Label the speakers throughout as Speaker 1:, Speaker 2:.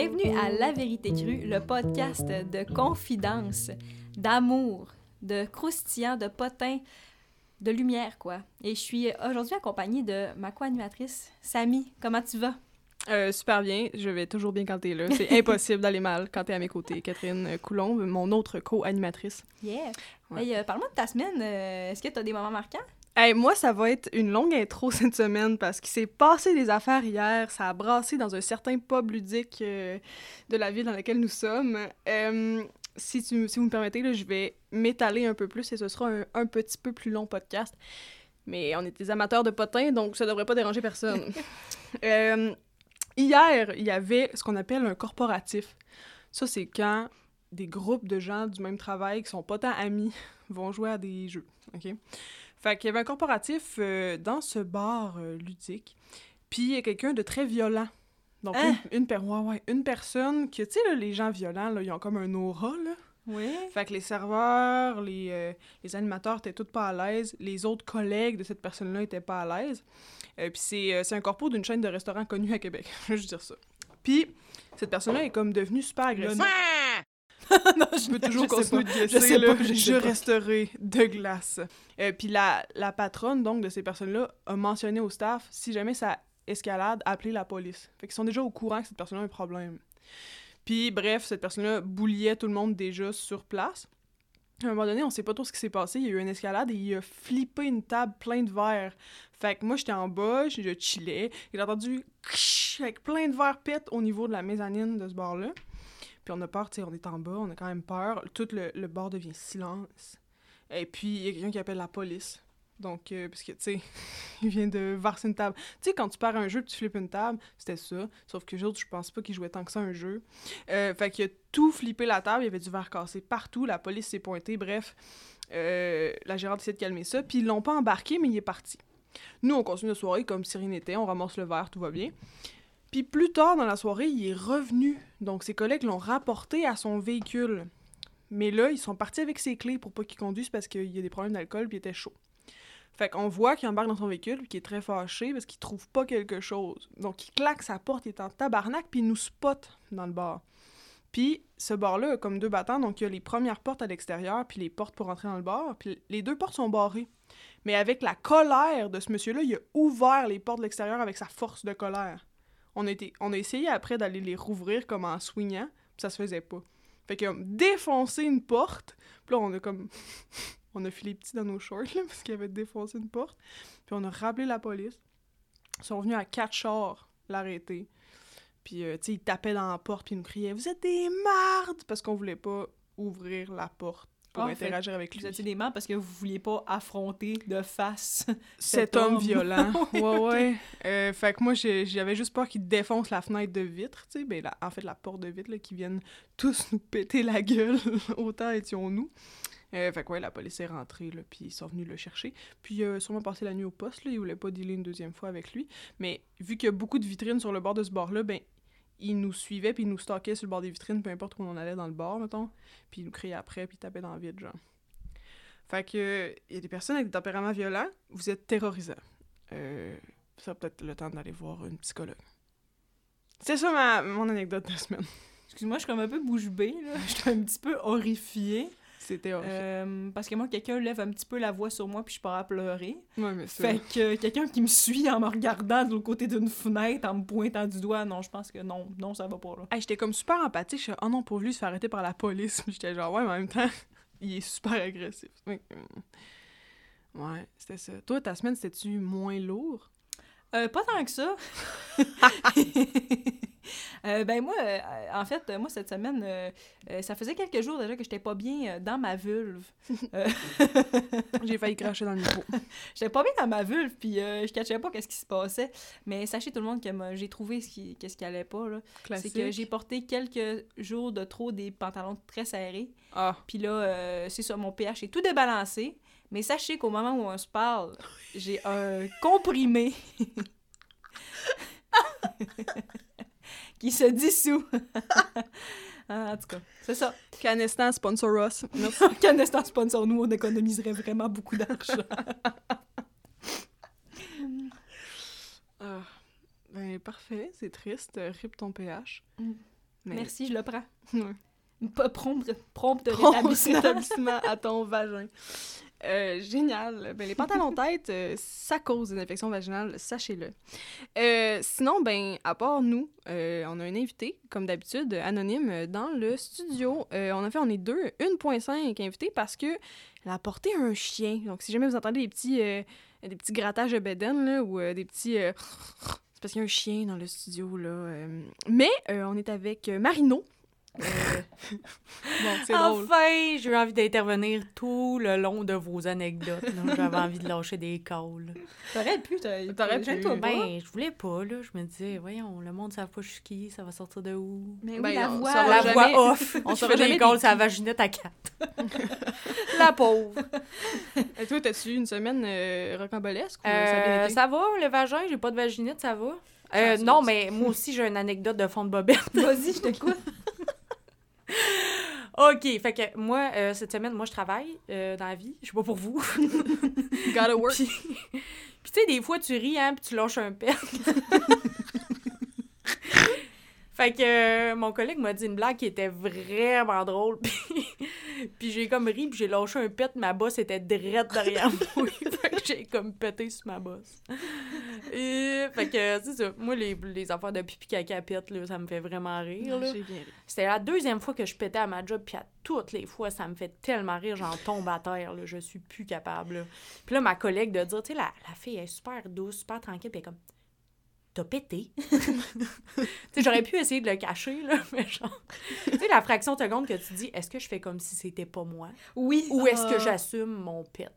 Speaker 1: Bienvenue à La Vérité Crue, le podcast de confidence, d'amour, de croustillant, de potin, de lumière, quoi. Et je suis aujourd'hui accompagnée de ma co-animatrice, Samy. Comment tu vas?
Speaker 2: Euh, super bien, je vais toujours bien quand t'es là. C'est impossible d'aller mal quand t'es à mes côtés. Catherine Coulombe, mon autre co-animatrice.
Speaker 1: Yeah! Hey, euh, parle-moi de ta semaine. Euh, Est-ce que t'as des moments marquants?
Speaker 2: Hey, moi, ça va être une longue intro cette semaine parce qu'il s'est passé des affaires hier. Ça a brassé dans un certain pub ludique euh, de la ville dans laquelle nous sommes. Euh, si, tu, si vous me permettez, là, je vais m'étaler un peu plus et ce sera un, un petit peu plus long podcast. Mais on est des amateurs de potins, donc ça devrait pas déranger personne. Euh, hier, il y avait ce qu'on appelle un corporatif. Ça, c'est quand des groupes de gens du même travail qui sont pas tant amis vont jouer à des jeux, OK? Fait qu'il y avait un corporatif euh, dans ce bar euh, ludique, puis il y a quelqu'un de très violent. Donc,
Speaker 1: Hein?
Speaker 2: une, une, per- ouais, ouais, une personne que, tu sais, les gens violents, là, ils ont comme un aura, là.
Speaker 1: Oui.
Speaker 2: Fait que les serveurs, les, euh, les animateurs étaient tous pas à l'aise, les autres collègues de cette personne-là étaient pas à l'aise. Euh, puis c'est euh, un corpo d'une chaîne de restaurants connue à Québec, je veux juste dire ça. Puis cette personne-là est comme devenue super agressive.
Speaker 1: non,
Speaker 2: Je peux toujours continuer de guesser,
Speaker 1: Je sais
Speaker 2: là.
Speaker 1: pas, je
Speaker 2: Je,
Speaker 1: sais pas.
Speaker 2: resterai de glace. Euh, puis la, la patronne, donc, de ces personnes-là, a mentionné au staff, si jamais ça escalade, appelez la police. Fait qu'ils sont déjà au courant que cette personne-là a un problème. Puis, bref, cette personne-là bouliait tout le monde déjà sur place. À un moment donné, on sait pas trop ce qui s'est passé. Il y a eu une escalade et il a flippé une table pleine de verres. Fait que moi, j'étais en bas, je chillais. J'ai entendu ksh avec plein de verres pète au niveau de la mezzanine de ce bar-là. Puis on a peur, tu sais, on est en bas, on a quand même peur. Tout le, bar devient silence. Et puis, il y a quelqu'un qui appelle la police. Donc, euh, parce que, tu sais, il vient de verser une table. Tu sais, quand tu perds un jeu, tu flippes une table, c'était ça. Sauf que autres, je pense pas qu'ils jouaient tant que ça un jeu. Euh, fait qu'il a tout flippé la table, il y avait du verre cassé partout, la police s'est pointée, bref. Euh, la gérante essaie de calmer ça, puis ils l'ont pas embarqué, mais il est parti. Nous, on continue la soirée comme si rien n'était, on ramasse le verre, tout va bien. Puis plus tard dans la soirée, il est revenu. Donc ses collègues l'ont rapporté à son véhicule. Mais là, ils sont partis avec ses clés pour pas qu'il conduise parce qu'il y a des problèmes d'alcool puis il était chaud. Fait qu'on voit qu'il embarque dans son véhicule puis qu'il est très fâché parce qu'il trouve pas quelque chose. Donc il claque sa porte, il est en tabarnak puis il nous spot dans le bar. Puis ce bar-là a comme deux battants, donc il y a les premières portes à l'extérieur puis les portes pour entrer dans le bar. Puis les deux portes sont barrées. Mais avec la colère de ce monsieur-là, il a ouvert les portes de l'extérieur avec sa force de colère. On a, essayé après d'aller les rouvrir comme en swingant, puis ça se faisait pas. Fait qu'il a défoncé une porte, puis là on a comme... on a filé petit dans nos shorts, parce qu'il avait défoncé une porte. Puis on a rappelé la police. Ils sont venus à quatre chars l'arrêter. Puis, euh, tu sais, ils tapaient dans la porte, puis ils nous criaient « Vous êtes des mardes! » Parce qu'on voulait pas ouvrir la porte pour
Speaker 1: Ah, fait
Speaker 2: interagir avec lui.
Speaker 1: Vous étiez des membres parce que vous vouliez pas affronter de face.
Speaker 2: cet
Speaker 1: cet
Speaker 2: homme
Speaker 1: homme.
Speaker 2: violent.
Speaker 1: Oui.
Speaker 2: ouais, ouais. Euh, fait que moi, j'avais juste peur qu'il défonce la fenêtre de vitre, tu sais. Ben, la- en fait, la porte de vitre, qu'ils viennent tous nous péter la gueule. Autant étions-nous. Euh, fait que ouais, la police est rentrée, là, puis ils sont venus le chercher. Puis a sûrement passé la nuit au poste, là. Ils voulaient pas dealer une deuxième fois avec lui. Mais vu qu'il y a beaucoup de vitrines sur le bord de ce bar-là, ben, il nous suivait, puis il nous stalkait sur le bord des vitrines, peu importe où on allait dans le bar, mettons. Puis il nous criait après, puis il tapait dans le vide, genre. Fait que, il y a des personnes avec des tempéraments violents, vous êtes terrorisants. Euh, ça peut-être le temps d'aller voir une psychologue. C'est ça ma, mon anecdote de la semaine.
Speaker 1: Excuse-moi, je suis comme un peu bouche bée, là. Je suis un petit peu horrifiée.
Speaker 2: C'était horrible.
Speaker 1: Euh, parce que moi, quelqu'un lève un petit peu la voix sur moi, puis je pars à pleurer.
Speaker 2: ouais, mais c'est...
Speaker 1: Fait que euh, quelqu'un qui me suit en me regardant de l'autre côté d'une fenêtre, en me pointant du doigt, non, je pense que non, non, ça va pas, là.
Speaker 2: Hey, j'étais comme super empathique. Je suis oh non, pour lui, il se fait arrêter par la police. J'étais genre, ouais, mais en même temps, il est super agressif. Ouais, c'était ça. Toi, ta semaine, c'était-tu moins lourd?
Speaker 1: Euh, pas tant que ça. Euh, ben moi, euh, en fait, moi cette semaine, euh, ça faisait quelques jours déjà que j'étais pas bien dans ma vulve.
Speaker 2: J'ai failli cracher dans le micro.
Speaker 1: j'étais pas bien dans ma vulve, puis je cachais pas qu'est-ce qui se passait. Mais sachez tout le monde que j'ai trouvé ce qui, qu'est-ce qui allait pas là. C'est que j'ai porté quelques jours de trop des pantalons très serrés.
Speaker 2: Ah,
Speaker 1: Puis là, c'est ça, mon pH est tout débalancé. Mais sachez qu'au moment où on se parle, j'ai un comprimé qui se dissout. Ah, en tout cas, c'est ça.
Speaker 2: Canestan sponsor us.
Speaker 1: Instant sponsor nous, on économiserait vraiment beaucoup d'argent.
Speaker 2: Ah, ben, parfait, c'est triste. Euh, Rip ton pH.
Speaker 1: Mm.
Speaker 2: Mais-
Speaker 1: Merci, je le prends. Pas prompt, prompt
Speaker 2: Prompt
Speaker 1: rétablissement.
Speaker 2: rétablissement à ton vagin. Euh, génial. Ben, les pantalons tête, euh, ça cause des infections vaginales, sachez-le. Euh, sinon, ben, à part nous, euh, on a un invité, comme d'habitude, anonyme, dans le studio. On a fait, on est deux, 1.5 invités parce que elle a apporté un chien. Donc, si jamais vous entendez des petits, des petits grattages de bédaine, là, ou des petits... c'est parce qu'il y a un chien dans le studio, là. Mais on est avec Marino. Euh, bon, c'est drôle.
Speaker 3: Enfin, j'ai eu envie d'intervenir tout le long de vos anecdotes. J'avais envie de lâcher des calls.
Speaker 1: T'aurais pu, t'aurais
Speaker 2: pu.
Speaker 3: Ben, je voulais pas, là. Je me disais, voyons, le monde ne savent pas je suis qui, ça va sortir de où?
Speaker 1: Mais oui,
Speaker 2: Ben,
Speaker 1: la
Speaker 2: on
Speaker 1: voix.
Speaker 3: La
Speaker 2: jamais-
Speaker 3: voix off.
Speaker 2: on
Speaker 3: se
Speaker 2: jamais
Speaker 3: des calls la vaginette à quatre. la pauvre.
Speaker 2: Et toi, t'as-tu une semaine euh, rocambolesque ou ça
Speaker 3: Euh,
Speaker 2: été?
Speaker 3: ça va, le vagin, j'ai pas de vaginite, ça va. Euh,
Speaker 2: Ça,
Speaker 3: non,
Speaker 2: ça,
Speaker 3: mais moi aussi, j'ai une anecdote de fond de bobette.
Speaker 1: Vas-y, je t'écoute.
Speaker 3: OK, fait que moi, euh, cette semaine, moi, je travaille euh, dans la vie. Je sais pas pour vous.
Speaker 2: Gotta work.
Speaker 3: Puis, puis tu sais, des fois, tu ris, hein, puis tu lâches un pet. fait que euh, mon collègue m'a dit une blague qui était vraiment drôle, puis, j'ai comme ri, puis j'ai lâché un pet, ma bosse était drette derrière moi. fait que j'ai comme pété sur ma bosse. Et, fait que, c'est ça, moi, les, les affaires de pipi caca pète, là, ça me fait vraiment rire. C'était la deuxième fois que je pétais à ma job, puis à toutes les fois, ça me fait tellement rire, j'en tombe à terre, là, je suis plus capable. là. Puis là, ma collègue de dire, tu sais, la, la fille est super douce, super tranquille, puis elle est comme, t'as pété? tu j'aurais pu essayer de le cacher, là, mais genre, tu sais, la fraction de seconde que tu dis, est-ce que je fais comme si c'était pas moi?
Speaker 1: Oui.
Speaker 3: Ou est-ce que
Speaker 1: Ah.
Speaker 3: j'assume mon pet?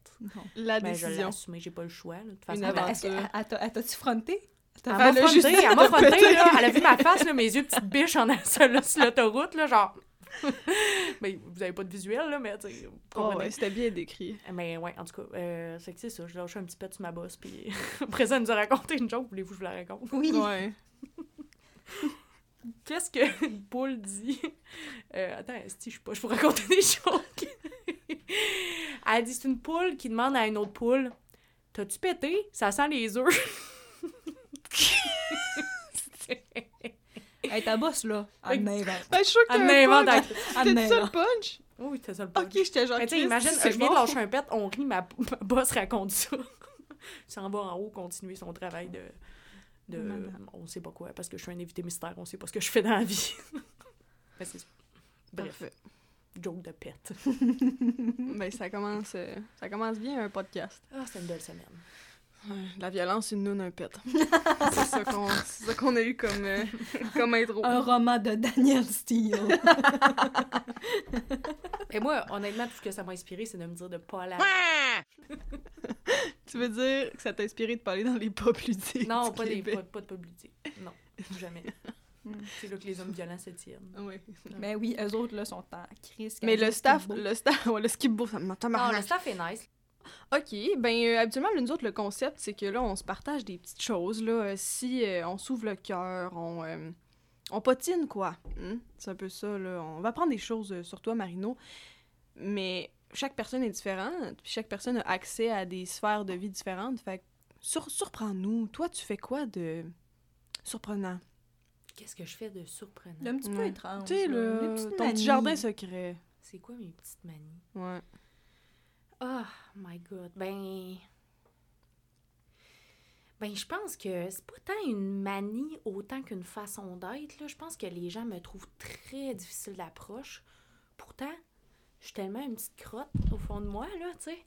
Speaker 2: La
Speaker 3: Ben, je l'ai
Speaker 2: décision.
Speaker 3: assumé, j'ai pas le choix, là, de toute façon.
Speaker 2: aventure.
Speaker 1: Est-ce que- elle- t'a-tu fronté?
Speaker 3: Elle m'a
Speaker 2: a
Speaker 3: fronté, elle m'a
Speaker 2: de
Speaker 3: fronté, là. Elle a vu ma face, là, mes yeux petites biches en sur sur l'autoroute, là, genre. mais vous avez pas de visuel, là, mais tu vous
Speaker 2: Oh, ouais, c'était bien décrit.
Speaker 3: Mais ouais, en tout cas, euh, c'est que c'est ça. Je lâche un petit peu sur ma bosse, puis après ça, elle nous a raconté une joke. Voulez-vous que je vous la raconte?
Speaker 1: Oui.
Speaker 2: Ouais.
Speaker 3: Qu'est-ce que une poule dit? Euh, attends, si je sais pas, je peux raconter des jokes. elle dit c'est une poule qui demande à une autre poule T'as-tu pété? Ça sent les œufs.
Speaker 1: Hey, ta bosse, là, elle m'invente.
Speaker 2: Ben, je suis sûre que
Speaker 3: Elle
Speaker 2: t'as un
Speaker 3: m'invente.
Speaker 2: C'était ça le punch?
Speaker 3: Oui, c'était ça le punch.
Speaker 2: Ok, j'étais genre.
Speaker 3: Mais tu imagine, je viens de lâcher un pet, on rit, ma, ma boss raconte ça. S'en va en haut continuer son travail de. de on sait pas quoi, parce que je suis un invité mystère, on sait pas ce que je fais dans la vie. Mais c'est ça. Bref,
Speaker 2: Parfait.
Speaker 3: joke de pet.
Speaker 2: Ben, ça commence, euh, ça commence bien un podcast.
Speaker 3: Ah, c'est une belle semaine.
Speaker 2: La violence, une noune, un pet. c'est ça qu'on a eu comme, euh, comme intro.
Speaker 1: Un roman de Daniel Steele.
Speaker 3: Et moi, honnêtement, tout ce que ça m'a inspiré, c'est de me dire de pas aller à...
Speaker 2: Tu veux dire que ça t'a inspiré de parler dans les pop ludiques
Speaker 3: Non, pas, des, pas, pas de publicité. Non, jamais. c'est là que les hommes violents se tiennent.
Speaker 2: Ouais.
Speaker 1: Mais oui, eux autres, là, sont en crise.
Speaker 2: Mais le staff,
Speaker 1: le
Speaker 2: staff, ouais, le skip beau, ça me m'entend
Speaker 3: Non, le staff est nice.
Speaker 2: OK, ben euh, habituellement, nous autres, le concept, c'est que là, on se partage des petites choses, là. Euh, si euh, on s'ouvre le cœur, on, euh, on potine, quoi. Hein? C'est un peu ça, là. On va prendre des choses euh, sur toi, Marino, mais chaque personne est différente, puis chaque personne a accès à des sphères de vie différentes. Fait que sur- surprends-nous. Toi, tu fais quoi de surprenant?
Speaker 3: Qu'est-ce que je fais de surprenant?
Speaker 1: Un petit peu
Speaker 2: Ouais.
Speaker 1: étrange.
Speaker 2: Tu sais,
Speaker 1: là,
Speaker 2: le, ton petit jardin secret.
Speaker 3: C'est quoi mes petites manies?
Speaker 2: Ouais.
Speaker 3: Oh my god. Ben. Ben, je pense que c'est pas tant une manie autant qu'une façon d'être. Je pense que les gens me trouvent très difficile d'approche. Pourtant, je suis tellement une petite crotte au fond de moi, là, tu sais.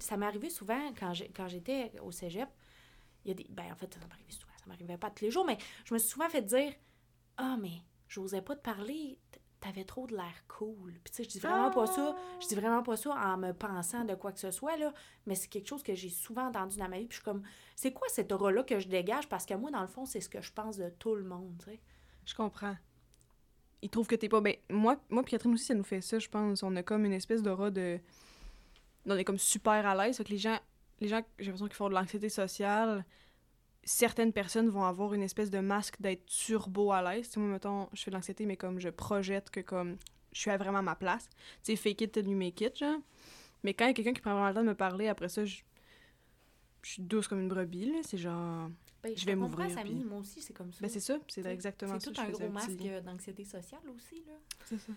Speaker 3: Ça m'est arrivé souvent quand j'étais au cégep. Il y a des. Ben, en fait, ça m'arrivait souvent. Ça m'arrivait pas tous les jours, mais je me suis souvent fait dire Ah, mais j'osais pas te parler. T'avais trop de l'air cool. Puis, tu sais, je dis vraiment pas ça. Je dis vraiment pas ça en me pensant de quoi que ce soit, là, mais c'est quelque chose que j'ai souvent entendu dans ma vie. Puis je suis comme, c'est quoi cette aura-là que je dégage? Parce que moi, dans le fond, c'est ce que je pense de tout le monde, tu sais.
Speaker 2: Je comprends. Ils trouvent que t'es pas. Ben, moi, moi puis Catherine aussi, ça nous fait ça, je pense. On a comme une espèce d'aura de. On est comme super à l'aise. Fait que les gens, les gens j'ai l'impression qu'ils font de l'anxiété sociale. Certaines personnes vont avoir une espèce de masque d'être turbo à l'aise. Moi, mettons, je fais de l'anxiété, mais comme je projette que comme je suis à vraiment ma place. Tu sais, fake it till you make it, genre. Mais quand il y a quelqu'un qui prend vraiment le temps de me parler, après ça, je, je suis douce comme une brebis, là. C'est genre...
Speaker 3: Ben,
Speaker 2: Je vais m'ouvrir, puis-
Speaker 3: moi aussi, c'est comme ça.
Speaker 2: Ben, c'est ça, c'est exactement ça.
Speaker 3: C'est tout un gros masque d'anxiété sociale aussi, là.
Speaker 2: C'est ça.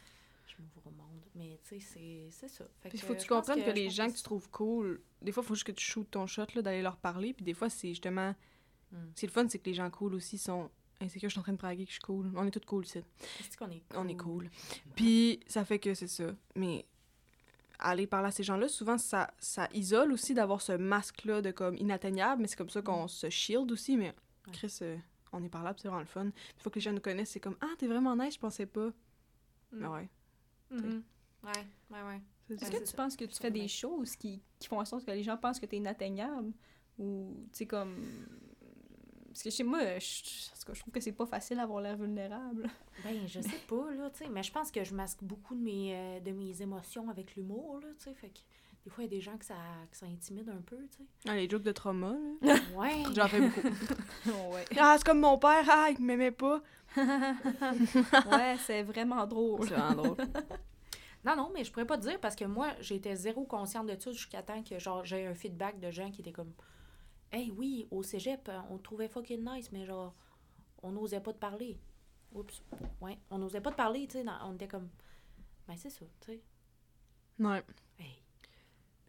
Speaker 3: Je m'ouvre au monde. Mais tu sais, c'est- ça. Que,
Speaker 2: faut que tu comprennes que, les gens que tu trouves cool, des fois, il faut juste que tu shootes ton shot, là, d'aller leur parler. Puis des fois, c'est justement...
Speaker 3: Hmm.
Speaker 2: C'est le fun, c'est que les gens cool aussi sont insécures. Je suis en train de braguer que je suis cool. On est tous cool ici.
Speaker 3: Est-ce qu'on est
Speaker 2: On est cool? Puis ça fait que c'est ça. Mais aller parler à ces gens-là, souvent, ça, ça isole aussi d'avoir ce masque-là de comme inatteignable, mais c'est comme ça qu'on se shield aussi. Mais
Speaker 3: Ouais.
Speaker 2: Chris, euh, on est par là, puis c'est vraiment le fun. Une fois que les gens nous connaissent, c'est comme Ah, t'es vraiment nice, je pensais pas.
Speaker 3: Mm.
Speaker 2: Mais ouais.
Speaker 3: Mhm. Ouais, ouais, ouais.
Speaker 2: c'est
Speaker 1: Est-ce que
Speaker 3: c'est
Speaker 1: tu
Speaker 3: ça.
Speaker 1: penses que tu fais des choses qui, qui font en sorte que les gens pensent que t'es inatteignable? Ou, tu sais, comme... Parce que chez moi, je, en tout cas, je trouve que c'est pas facile d'avoir l'air vulnérable.
Speaker 3: Ben, je sais pas, là, tu sais, mais je pense que je masque beaucoup de mes, euh, de mes émotions avec l'humour, là, tu sais, fait que des fois, il y a des gens que ça, que ça intimide un peu, tu
Speaker 2: Ah, les jokes de trauma, là.
Speaker 3: sais. Ouais.
Speaker 2: J'en fais beaucoup.
Speaker 1: ouais.
Speaker 2: ah, c'est comme mon père, ah, il m'aimait pas.
Speaker 1: ouais, c'est vraiment drôle.
Speaker 2: C'est vraiment drôle.
Speaker 3: Non, non, mais je pourrais pas te dire parce que moi, j'étais zéro consciente de ça jusqu'à temps que, genre, j'ai un feedback de gens qui étaient comme Hey, oui, au cégep, euh, on te trouvait fucking nice, mais genre, on n'osait pas te parler. Oups. Ouais, on n'osait pas te parler, tu sais, on était comme Ben, c'est ça, tu sais.
Speaker 2: Ouais.
Speaker 3: Hey,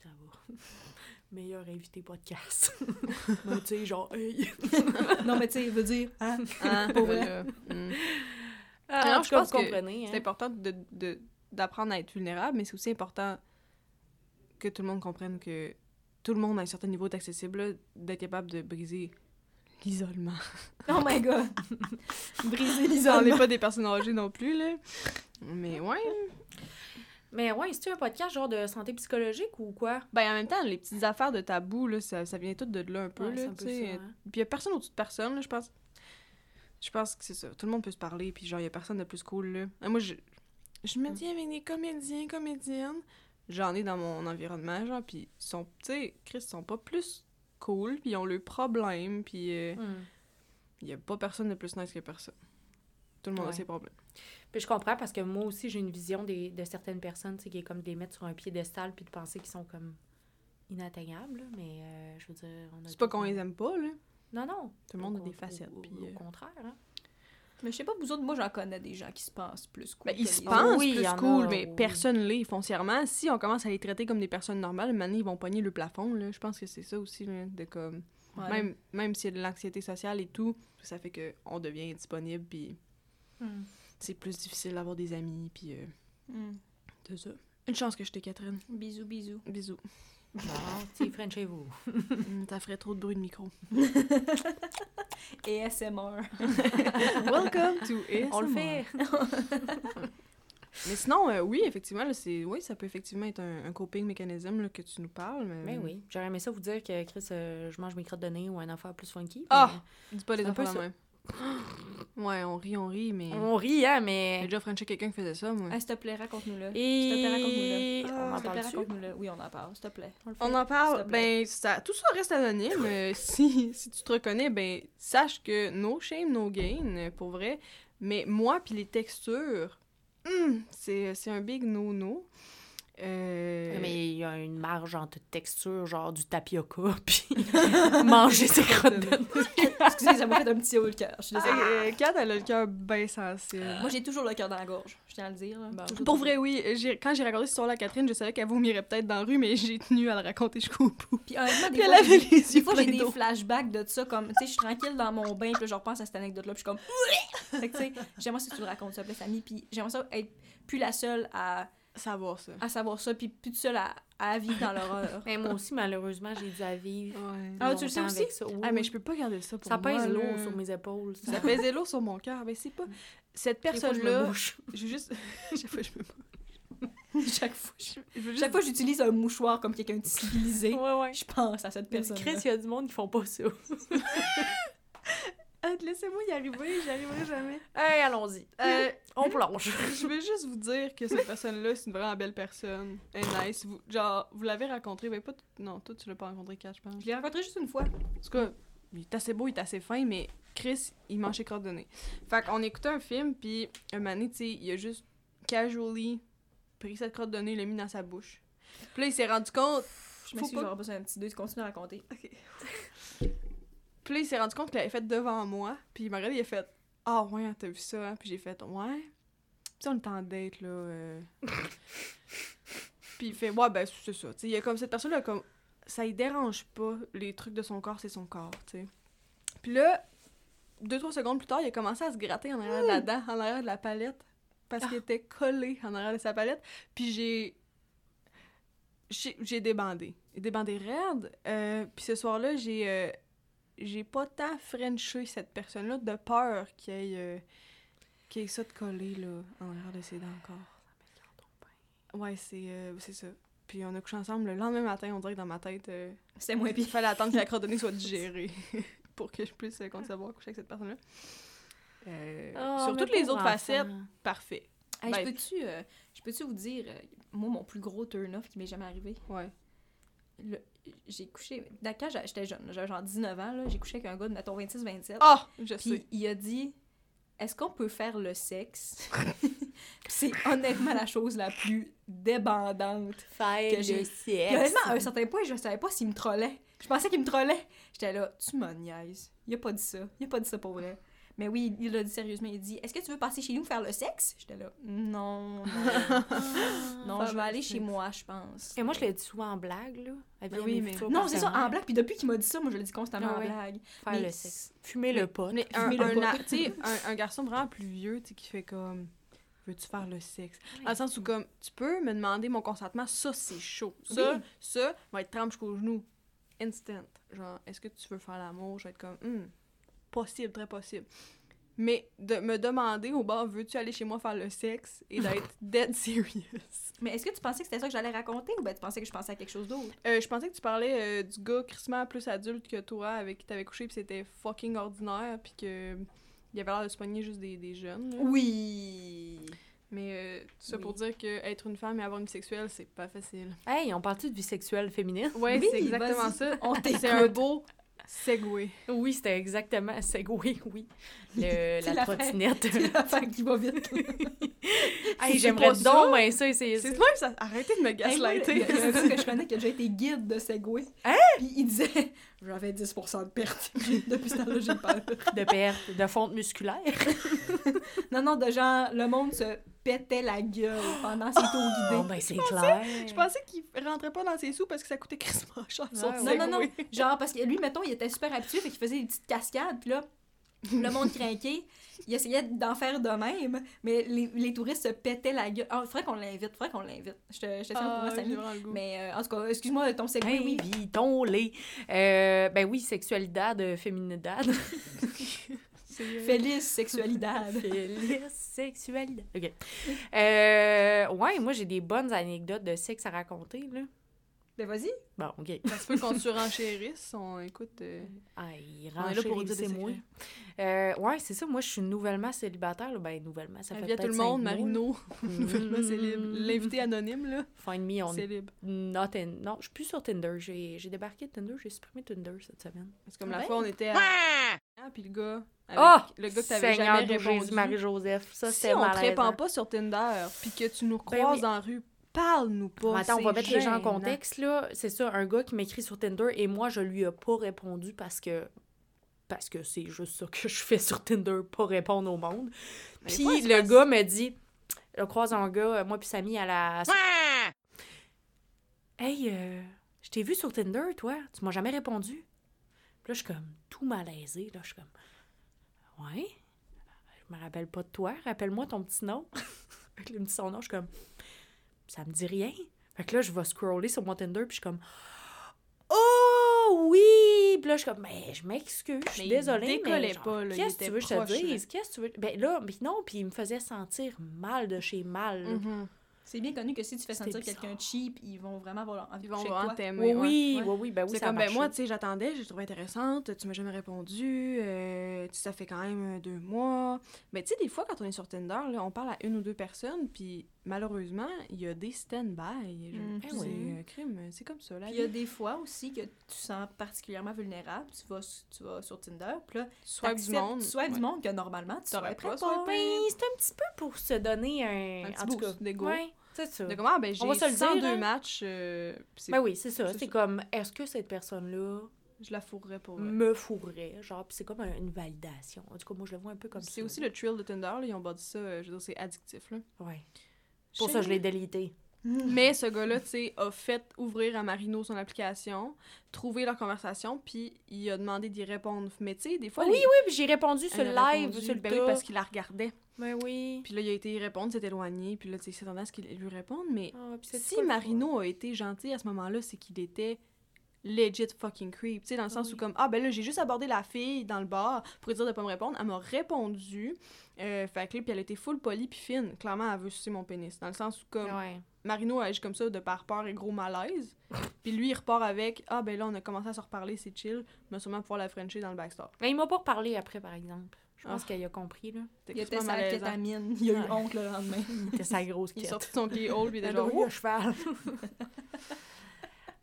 Speaker 3: ça va. Meilleur invité podcast. tu sais, genre, hey.
Speaker 1: non, mais tu sais, il veut dire... Hein?
Speaker 2: Ah,
Speaker 1: Pour vrai.
Speaker 2: mm. Alors, je pense
Speaker 3: vous
Speaker 2: que
Speaker 3: comprenez,
Speaker 2: C'est
Speaker 3: hein.
Speaker 2: important de, de- d'apprendre à être vulnérable, mais c'est aussi important que tout le monde comprenne que tout le monde à un certain niveau est accessible, là, d'être capable de briser l'isolement.
Speaker 1: Oh my god! Briser
Speaker 2: On n'est
Speaker 1: l'isolement.
Speaker 2: pas des personnes âgées non plus, là. Mais ouais.
Speaker 3: Mais ouais, c'est-tu un podcast genre de santé psychologique ou quoi?
Speaker 2: Ben, en même temps, les petites affaires de tabou, là, ça, ça vient tout de là un peu,
Speaker 3: Ouais,
Speaker 2: là,
Speaker 3: un peu
Speaker 2: tu sais.
Speaker 3: ça, hein.
Speaker 2: Puis il y a personne au-dessus de personne, là, je pense. Je pense que c'est ça. Tout le monde peut se parler, puis genre, il y a personne de plus cool, là. Ah, Moi, je, je me
Speaker 3: Mm.
Speaker 2: dis avec des comédiens, comédiennes. J'en ai dans mon environnement, genre, puis ils sont, tu sais, Chris, ils sont pas plus cool, puis ils ont leurs problèmes, puis euh,
Speaker 3: Hmm.
Speaker 2: il y a pas personne de plus nice que personne. Tout le monde a ses problèmes.
Speaker 3: Puis je comprends parce que moi aussi, j'ai une vision des, de certaines personnes, tu sais, qui est comme de les mettre sur un piédestal puis de penser qu'ils sont comme inatteignables, là, mais euh, je veux dire... on a
Speaker 2: C'est pas qu'on les aime pas, là.
Speaker 3: Non, non.
Speaker 2: Tout le monde a
Speaker 3: Au-
Speaker 2: des
Speaker 3: au-
Speaker 2: facettes,
Speaker 3: Au,
Speaker 2: puis...
Speaker 3: au
Speaker 2: euh,
Speaker 3: contraire, hein.
Speaker 1: Mais je sais pas, vous autres, moi, j'en connais des gens qui se pensent plus cool
Speaker 2: Ben, ils se pensent.
Speaker 3: Oui, il y
Speaker 2: plus
Speaker 3: en a,
Speaker 2: cool, mais
Speaker 3: oui.
Speaker 2: personne l'est foncièrement. Si on commence à les traiter comme des personnes normales, maintenant ils vont pogner le plafond. Là. Je pense que c'est ça aussi, là, de comme...
Speaker 1: Ouais.
Speaker 2: Même, même s'il y a de l'anxiété sociale et tout, ça fait que on devient disponible, puis
Speaker 3: Hmm.
Speaker 2: c'est plus difficile d'avoir des amis, puis euh,
Speaker 1: Hmm.
Speaker 2: c'est ça. Une chance que je t'ai, Catherine.
Speaker 1: Bisous, bisous.
Speaker 2: Bisous.
Speaker 3: Bon, tu sais, Frenchez-vous.
Speaker 2: Hum, ça ferait trop de bruit de micro.
Speaker 1: Et SMR.
Speaker 2: Welcome to
Speaker 3: On le
Speaker 2: ASMR.
Speaker 3: fait.
Speaker 2: Mais sinon, euh, oui, effectivement, là, c'est... Oui, ça peut effectivement être un, un coping mécanisme là, que tu nous parles, mais...
Speaker 3: Mais Ben oui. J'aurais aimé ça vous dire que, Chris, euh, je mange mes crottes de nez ou un affaire plus funky.
Speaker 2: Ah!
Speaker 3: mais-
Speaker 2: Dis pas les affaires
Speaker 3: ça.
Speaker 2: même. Ouais, on rit, on rit, mais...
Speaker 3: On rit, hein,
Speaker 2: J'ai
Speaker 3: mais...
Speaker 2: déjà frenché quelqu'un qui faisait ça, moi.
Speaker 1: Ah, s'il te plaît, raconte-nous-le.
Speaker 3: Et...
Speaker 1: S'il te plaît, raconte-nous-le.
Speaker 3: On
Speaker 2: Ah,
Speaker 3: en
Speaker 1: S'il te plaît,
Speaker 3: parle-tu?
Speaker 1: raconte-nous-le. Oui, on en parle, s'il te plaît. On, le fait.
Speaker 2: On en parle, ben, ça, tout ça reste anonyme. Euh, si, si tu te reconnais, ben, sache que no shame, no gain, euh, pour vrai. Mais moi, puis les textures, hum, c'est c'est un big no-no. Euh,
Speaker 3: Mais il y a une marge entre texture, genre du tapioca, puis manger ses crottes.
Speaker 1: Excusez, ça m'a fait un petit haut le cœur. Je suis désolée.
Speaker 2: euh, Kat, elle a le cœur bien sensible.
Speaker 1: Moi, j'ai toujours le cœur dans la gorge, je tiens à le dire.
Speaker 3: Bon.
Speaker 2: Pour vrai, oui. j'ai- Quand j'ai raconté cette histoire-là à Catherine, je savais qu'elle vomirait peut-être dans la rue, mais j'ai tenu à le raconter jusqu'au bout.
Speaker 1: Puis honnêtement, des
Speaker 2: Puis elle
Speaker 1: fois, j'ai- des fois, des flashbacks de ça, comme, tu sais, je suis tranquille dans mon bain, puis là, je repense à cette anecdote-là, puis je suis comme... fait que, tu sais, j'aimerais ça que tu le racontes, s'il te plaît, Samy, puis j'aimerais ça être plus la seule à,
Speaker 2: Savoir ça.
Speaker 1: à savoir ça, puis plus seule à, à vivre dans l'horreur.
Speaker 3: Mais moi aussi, malheureusement, j'ai dû à vivre
Speaker 2: Ouais.
Speaker 1: Ah, tu le sais aussi?
Speaker 3: ça. Oui,
Speaker 2: Ah, mais je peux pas garder ça pour
Speaker 3: Ça
Speaker 2: moi,
Speaker 3: pèse
Speaker 2: là.
Speaker 3: lourd sur mes épaules. Ça.
Speaker 2: Ça pèse lourd sur mon cœur. Mais c'est pas... Cette personne-là... veux juste... Chaque fois, je me...
Speaker 1: Chaque fois, je-
Speaker 2: Je veux juste...
Speaker 1: chaque fois, j'utilise un mouchoir comme quelqu'un de civilisé.
Speaker 3: Ouais, ouais.
Speaker 1: Je pense à cette personne.
Speaker 3: Chris, il y a du monde qui font pas ça.
Speaker 2: Laissez-moi y arriver, j'y arriverai jamais.
Speaker 3: Hey, allons-y.
Speaker 2: Euh,
Speaker 3: On plonge.
Speaker 2: je veux juste vous dire que cette personne-là, c'est une vraiment belle personne. Elle est nice. Vous, genre, vous l'avez rencontré, ben pas... t- Non, toi, tu l'as pas rencontré, Kat, je pense.
Speaker 1: Je l'ai rencontré juste une fois.
Speaker 2: En tout cas, il est assez beau, il est assez fin, mais Chris, il mange ses crottes de nez. Fait qu'on écoutait un film, puis un moment donné, tu sais, il a juste casually pris cette crotte de nez, il l'a mis dans sa bouche. Puis là, il s'est rendu compte
Speaker 1: Je
Speaker 2: Faut
Speaker 1: m'excuse,
Speaker 2: pas-
Speaker 1: j'aurais besoin d'un petit deux, continue à raconter.
Speaker 2: Puis là, il s'est rendu compte qu'il l'avait fait devant moi. Puis il m'a regardé, il a fait Ah, ouais, t'as vu ça? hein? Puis j'ai fait Ouais. Puis on est en date, là. euh. Puis il fait Ouais, ben, c'est ça. Il y a comme cette personne-là, comme. Ça y dérange pas. Les trucs de son corps, c'est son corps, tu sais. Puis là, deux, trois secondes plus tard, il a commencé à se gratter en arrière de la dent, en arrière de la palette. Parce qu'il était collé en arrière de sa palette. Puis j'ai. J'ai j'ai débandé. J'ai débandé raide. Euh, puis ce soir-là, j'ai. euh, j'ai pas tant frenché cette personne-là de peur qu'il y ait, euh, y ait ça de collé là, en arrière de ses dents encore. Ouais, c'est euh, c'est ça. Puis on a couché ensemble le lendemain matin, on dirait que dans ma tête, euh,
Speaker 1: C'était moins
Speaker 2: il
Speaker 1: pire.
Speaker 2: fallait attendre que la nez soit digérée pour que je puisse euh, concevoir coucher avec cette personne-là. Euh,
Speaker 3: Oh,
Speaker 2: sur toutes les autres
Speaker 3: enfant.
Speaker 2: facettes, parfait.
Speaker 1: Hey,
Speaker 2: Ben-
Speaker 1: je peux-tu euh, je peux-tu vous dire, moi, mon plus gros turn-off qui m'est jamais arrivé,
Speaker 2: Ouais.
Speaker 1: J'ai couché, quand j'étais jeune, j'avais genre 19 ans, là, j'ai couché avec un gars de, mettons, 26-27,
Speaker 2: Ah, je
Speaker 1: puis
Speaker 2: sais.
Speaker 1: il a dit, est-ce qu'on peut faire le sexe? C'est honnêtement la chose la plus débandante.
Speaker 3: Faire
Speaker 1: Que j'ai-
Speaker 3: le sexe.
Speaker 1: honnêtement, à un certain point, je savais pas s'il me trollait. Je pensais qu'il me trollait. J'étais là, tu me niaises. Il a pas dit ça. Il a pas dit ça pour vrai. Mais oui, il l'a dit sérieusement. Il dit, est-ce que tu veux passer chez nous faire le sexe? J'étais là, non, non. non, je vais
Speaker 2: le
Speaker 1: aller chez moi, je pense.
Speaker 3: Et moi, je l'ai dit souvent en blague, là. avec
Speaker 2: Oui, mais-
Speaker 1: Non, c'est ça, en blague. Puis depuis qu'il m'a dit ça, moi, je le dis constamment
Speaker 3: Ah
Speaker 1: en blague.
Speaker 3: Faire
Speaker 1: Mais
Speaker 3: le sexe. Fumer le pot.
Speaker 2: Mais un,
Speaker 1: Fumer le
Speaker 2: un, garçon vraiment plus vieux, tu sais, qui fait comme veux-tu faire le sexe? Dans le sens où comme tu peux me demander mon consentement, ça c'est chaud. Ça,
Speaker 1: Oui.
Speaker 2: ça va être trempe jusqu'au genou. Instant. Genre, est-ce que tu veux faire l'amour? Je vais être comme Hmm, possible, très possible. Mais de me demander au bar veux-tu aller chez moi faire le sexe et d'être dead serious?
Speaker 1: Mais est-ce que tu pensais que c'était ça que j'allais raconter ou ben tu pensais que je pensais à quelque chose d'autre?
Speaker 2: Euh, je pensais que tu parlais euh, du gars crissement plus adulte que toi avec qui t'avais couché puis c'était fucking ordinaire puis que il avait l'air de se pogner juste des, des jeunes. là.
Speaker 1: Oui.
Speaker 2: Mais euh, ça
Speaker 1: Oui.
Speaker 2: pour dire que être une femme et avoir une vie sexuelle, c'est pas facile.
Speaker 3: Hey, on parle-tu de vie sexuelle féminine?
Speaker 2: Ouais,
Speaker 1: Oui,
Speaker 2: c'est exactement ça.
Speaker 1: On
Speaker 2: C'est un beau segway.
Speaker 3: Oui, c'était exactement. C'est oui. Le, la
Speaker 1: l'affaire.
Speaker 3: trottinette.
Speaker 1: C'est l'affaire qui va vite.
Speaker 3: hey, j'aimerais donc ben ça essayer ça.
Speaker 2: Ça. Arrêtez de me
Speaker 1: Hey, moi,
Speaker 2: gaslighter.
Speaker 1: a il y a un gars que je connais qui a déjà été guide de Segway.
Speaker 3: Hein?
Speaker 1: Puis il disait J'avais 10% de perte. Depuis ce temps-là, j'ai peur.
Speaker 3: De perte, de fonte musculaire.
Speaker 1: Non, non, de genre, le monde se pétait la gueule pendant ses tours
Speaker 3: Bon,
Speaker 1: guidés.
Speaker 3: ben c'est clair.
Speaker 2: Je pensais qu'il rentrait pas dans ses sous parce que ça coûtait crissement cher.
Speaker 3: Ouais,
Speaker 1: Non, non, non. Genre, parce que lui, mettons, il était super habitué, fait qu'il faisait des petites cascades, puis là, le monde craquait. Il essayait d'en faire de même, mais les, les touristes se pétaient la gueule. Ah, faudrait qu'on l'invite, faudrait qu'on l'invite. Je te, je
Speaker 2: Ah, le goût.
Speaker 1: Mais euh, en tout cas, excuse-moi, ton segway, oui.
Speaker 3: Invitons les. Euh, ben oui, sexualidad, féminidad.
Speaker 2: Euh,
Speaker 1: Félix sexualidad.
Speaker 3: Félix sexualidad. OK. Euh, ouais, moi, j'ai des bonnes anecdotes de sexe à raconter, là.
Speaker 1: Ben vas-y.
Speaker 3: Bon, OK.
Speaker 2: Ça se peut qu'on se renchérisse. On écoute. euh,
Speaker 3: Ah, il
Speaker 2: on est là pour dire des
Speaker 3: c'est moi. Euh, ouais, c'est ça. Moi, je suis nouvellement célibataire. là. Ben, nouvellement, ça fait
Speaker 2: à tout
Speaker 3: peut-être
Speaker 2: le monde,
Speaker 3: cinq mois, là.
Speaker 2: Marino. Nouvellement
Speaker 3: Mm.
Speaker 2: célib. L'invité anonyme, là.
Speaker 3: Find me on
Speaker 2: libre.
Speaker 3: not in... Non, je suis plus sur Tinder. J'ai j'ai débarqué de Tinder. J'ai supprimé Tinder cette semaine.
Speaker 2: C'est comme la
Speaker 1: Ben.
Speaker 2: fois, on était à. Ah, puis le gars. avec-
Speaker 3: Oh!
Speaker 2: Le gars que t'avais
Speaker 3: Seigneur
Speaker 2: jamais
Speaker 3: de
Speaker 2: répondu.
Speaker 3: Jésus, Marie-Joseph. Ça,
Speaker 2: si
Speaker 3: c'était
Speaker 2: on
Speaker 3: malaisant.
Speaker 2: répond pas sur Tinder, puis que tu nous
Speaker 3: Ben
Speaker 2: croises
Speaker 3: oui.
Speaker 2: la rue, parle-nous pas.
Speaker 3: Mais Attends, on va mettre les gens en contexte, là. C'est ça, un gars qui m'écrit sur Tinder et moi, je lui ai pas répondu parce que... Parce que c'est juste ça que je fais sur Tinder, pas répondre au monde.
Speaker 2: Mais
Speaker 3: Puis le gars me dit... Je croise un gars, euh, moi puis Samy, à la... Hey, euh, je t'ai vu sur Tinder, toi? Tu m'as jamais répondu? Puis là, je suis comme tout malaisée. Là, je suis comme... Ouais? Je me rappelle pas de toi. Rappelle-moi ton petit nom. Il me dit son nom. Je suis comme... Ça me dit rien. Fait que là, je vais scroller sur mon Tinder, puis je suis comme... Oh oui! Puis là, je suis comme, mais je m'excuse, je suis
Speaker 2: il
Speaker 3: désolée, mais genre,
Speaker 2: pas, là,
Speaker 3: qu'est-ce que tu veux que je te dise? Qu'est-ce que tu veux? Ben là, mais non, puis il me faisait sentir mal de chez mal.
Speaker 2: Mhm.
Speaker 1: C'est bien connu que si tu fais sentir quelqu'un cheap, ils vont vraiment avoir envie
Speaker 2: Ils
Speaker 1: de toi.
Speaker 2: t'aimer.
Speaker 3: Oui,
Speaker 2: ouais.
Speaker 3: oui, oui, oui, ben oui,
Speaker 2: c'est
Speaker 3: ça
Speaker 2: comme, ben moi, tu sais, j'attendais, j'ai trouvé intéressante, tu m'as jamais répondu, euh, ça fait quand même euh, deux mois. Mais tu sais, des fois, quand on est sur Tinder, là, on parle à une ou deux personnes, puis malheureusement, il y a des stand-by. Je-
Speaker 1: Mhm.
Speaker 2: C'est
Speaker 3: oui.
Speaker 2: euh, crime, c'est comme ça,
Speaker 1: il y a des fois aussi que tu sens particulièrement vulnérable, tu vas, tu vas sur Tinder, puis là,
Speaker 2: Swipe du monde.
Speaker 1: Tu swipes
Speaker 2: ouais.
Speaker 1: du monde que normalement tu
Speaker 2: T'aurais
Speaker 1: swiperais
Speaker 2: pas
Speaker 1: pas.
Speaker 3: Ben, c'est un petit peu pour se donner un...
Speaker 2: Un petit
Speaker 3: en tout cas,
Speaker 2: boost d'ego.
Speaker 3: ouais. C'est ça.
Speaker 2: Ah, ben,
Speaker 3: On va
Speaker 2: j'ai
Speaker 3: se le dire,
Speaker 2: 102
Speaker 3: hein.
Speaker 2: matchs. euh,
Speaker 3: Ben oui, c'est ça.
Speaker 2: c'est
Speaker 3: comme, est-ce que cette personne-là
Speaker 2: Je la fourrerais pour vrai.
Speaker 3: me fourrait? Genre, puis c'est comme un- une validation. En tout cas, moi, je le vois un peu comme ça.
Speaker 2: C'est aussi le thrill de Tinder, là, ils ont bâti ça, euh, je veux dire, c'est addictif, là.
Speaker 3: Ouais. Pour ça, je l'ai délité.
Speaker 2: Mais ce gars-là, tu sais, a fait ouvrir à Marino son application, trouver leur conversation, puis il a demandé d'y répondre. Mais tu sais, des fois,
Speaker 3: Oui,
Speaker 2: les-
Speaker 3: oui, puis j'ai répondu sur le
Speaker 2: a
Speaker 3: live,
Speaker 2: répondu,
Speaker 3: sur le
Speaker 2: ben oui, parce qu'il la regardait.
Speaker 3: Ben oui.
Speaker 2: Puis là, il a été y répondre, s'est éloigné, puis là, tu sais, il s'attendait à ce qu'il lui réponde, mais
Speaker 3: Ah,
Speaker 2: si Marino a été gentil à ce moment-là, c'est qu'il était legit fucking creep, tu sais, dans le sens
Speaker 3: Oui.
Speaker 2: où comme, ah ben là, j'ai juste abordé la fille dans le bar pour lui dire de pas me répondre, elle m'a répondu, euh, fait que là, puis elle était full polie puis fine, clairement, elle veut sucer mon pénis, dans le sens où comme.
Speaker 3: Ouais.
Speaker 2: Marino agit comme ça de par peur et gros malaise, puis lui, il repart avec, ah ben là, on a commencé à se reparler, c'est chill, mais sûrement pouvoir la frencher dans le backstore.
Speaker 3: Mais il m'a pas reparlé après, par exemple. Je pense
Speaker 2: Ah.
Speaker 3: qu'il a compris, là.
Speaker 2: C'était
Speaker 1: Il était sa kétamine. Il a eu honte le lendemain.
Speaker 3: Il était sa grosse
Speaker 2: Il
Speaker 3: quête.
Speaker 2: sortit de son keyhole, puis il était
Speaker 3: Un
Speaker 2: genre,
Speaker 3: cheval.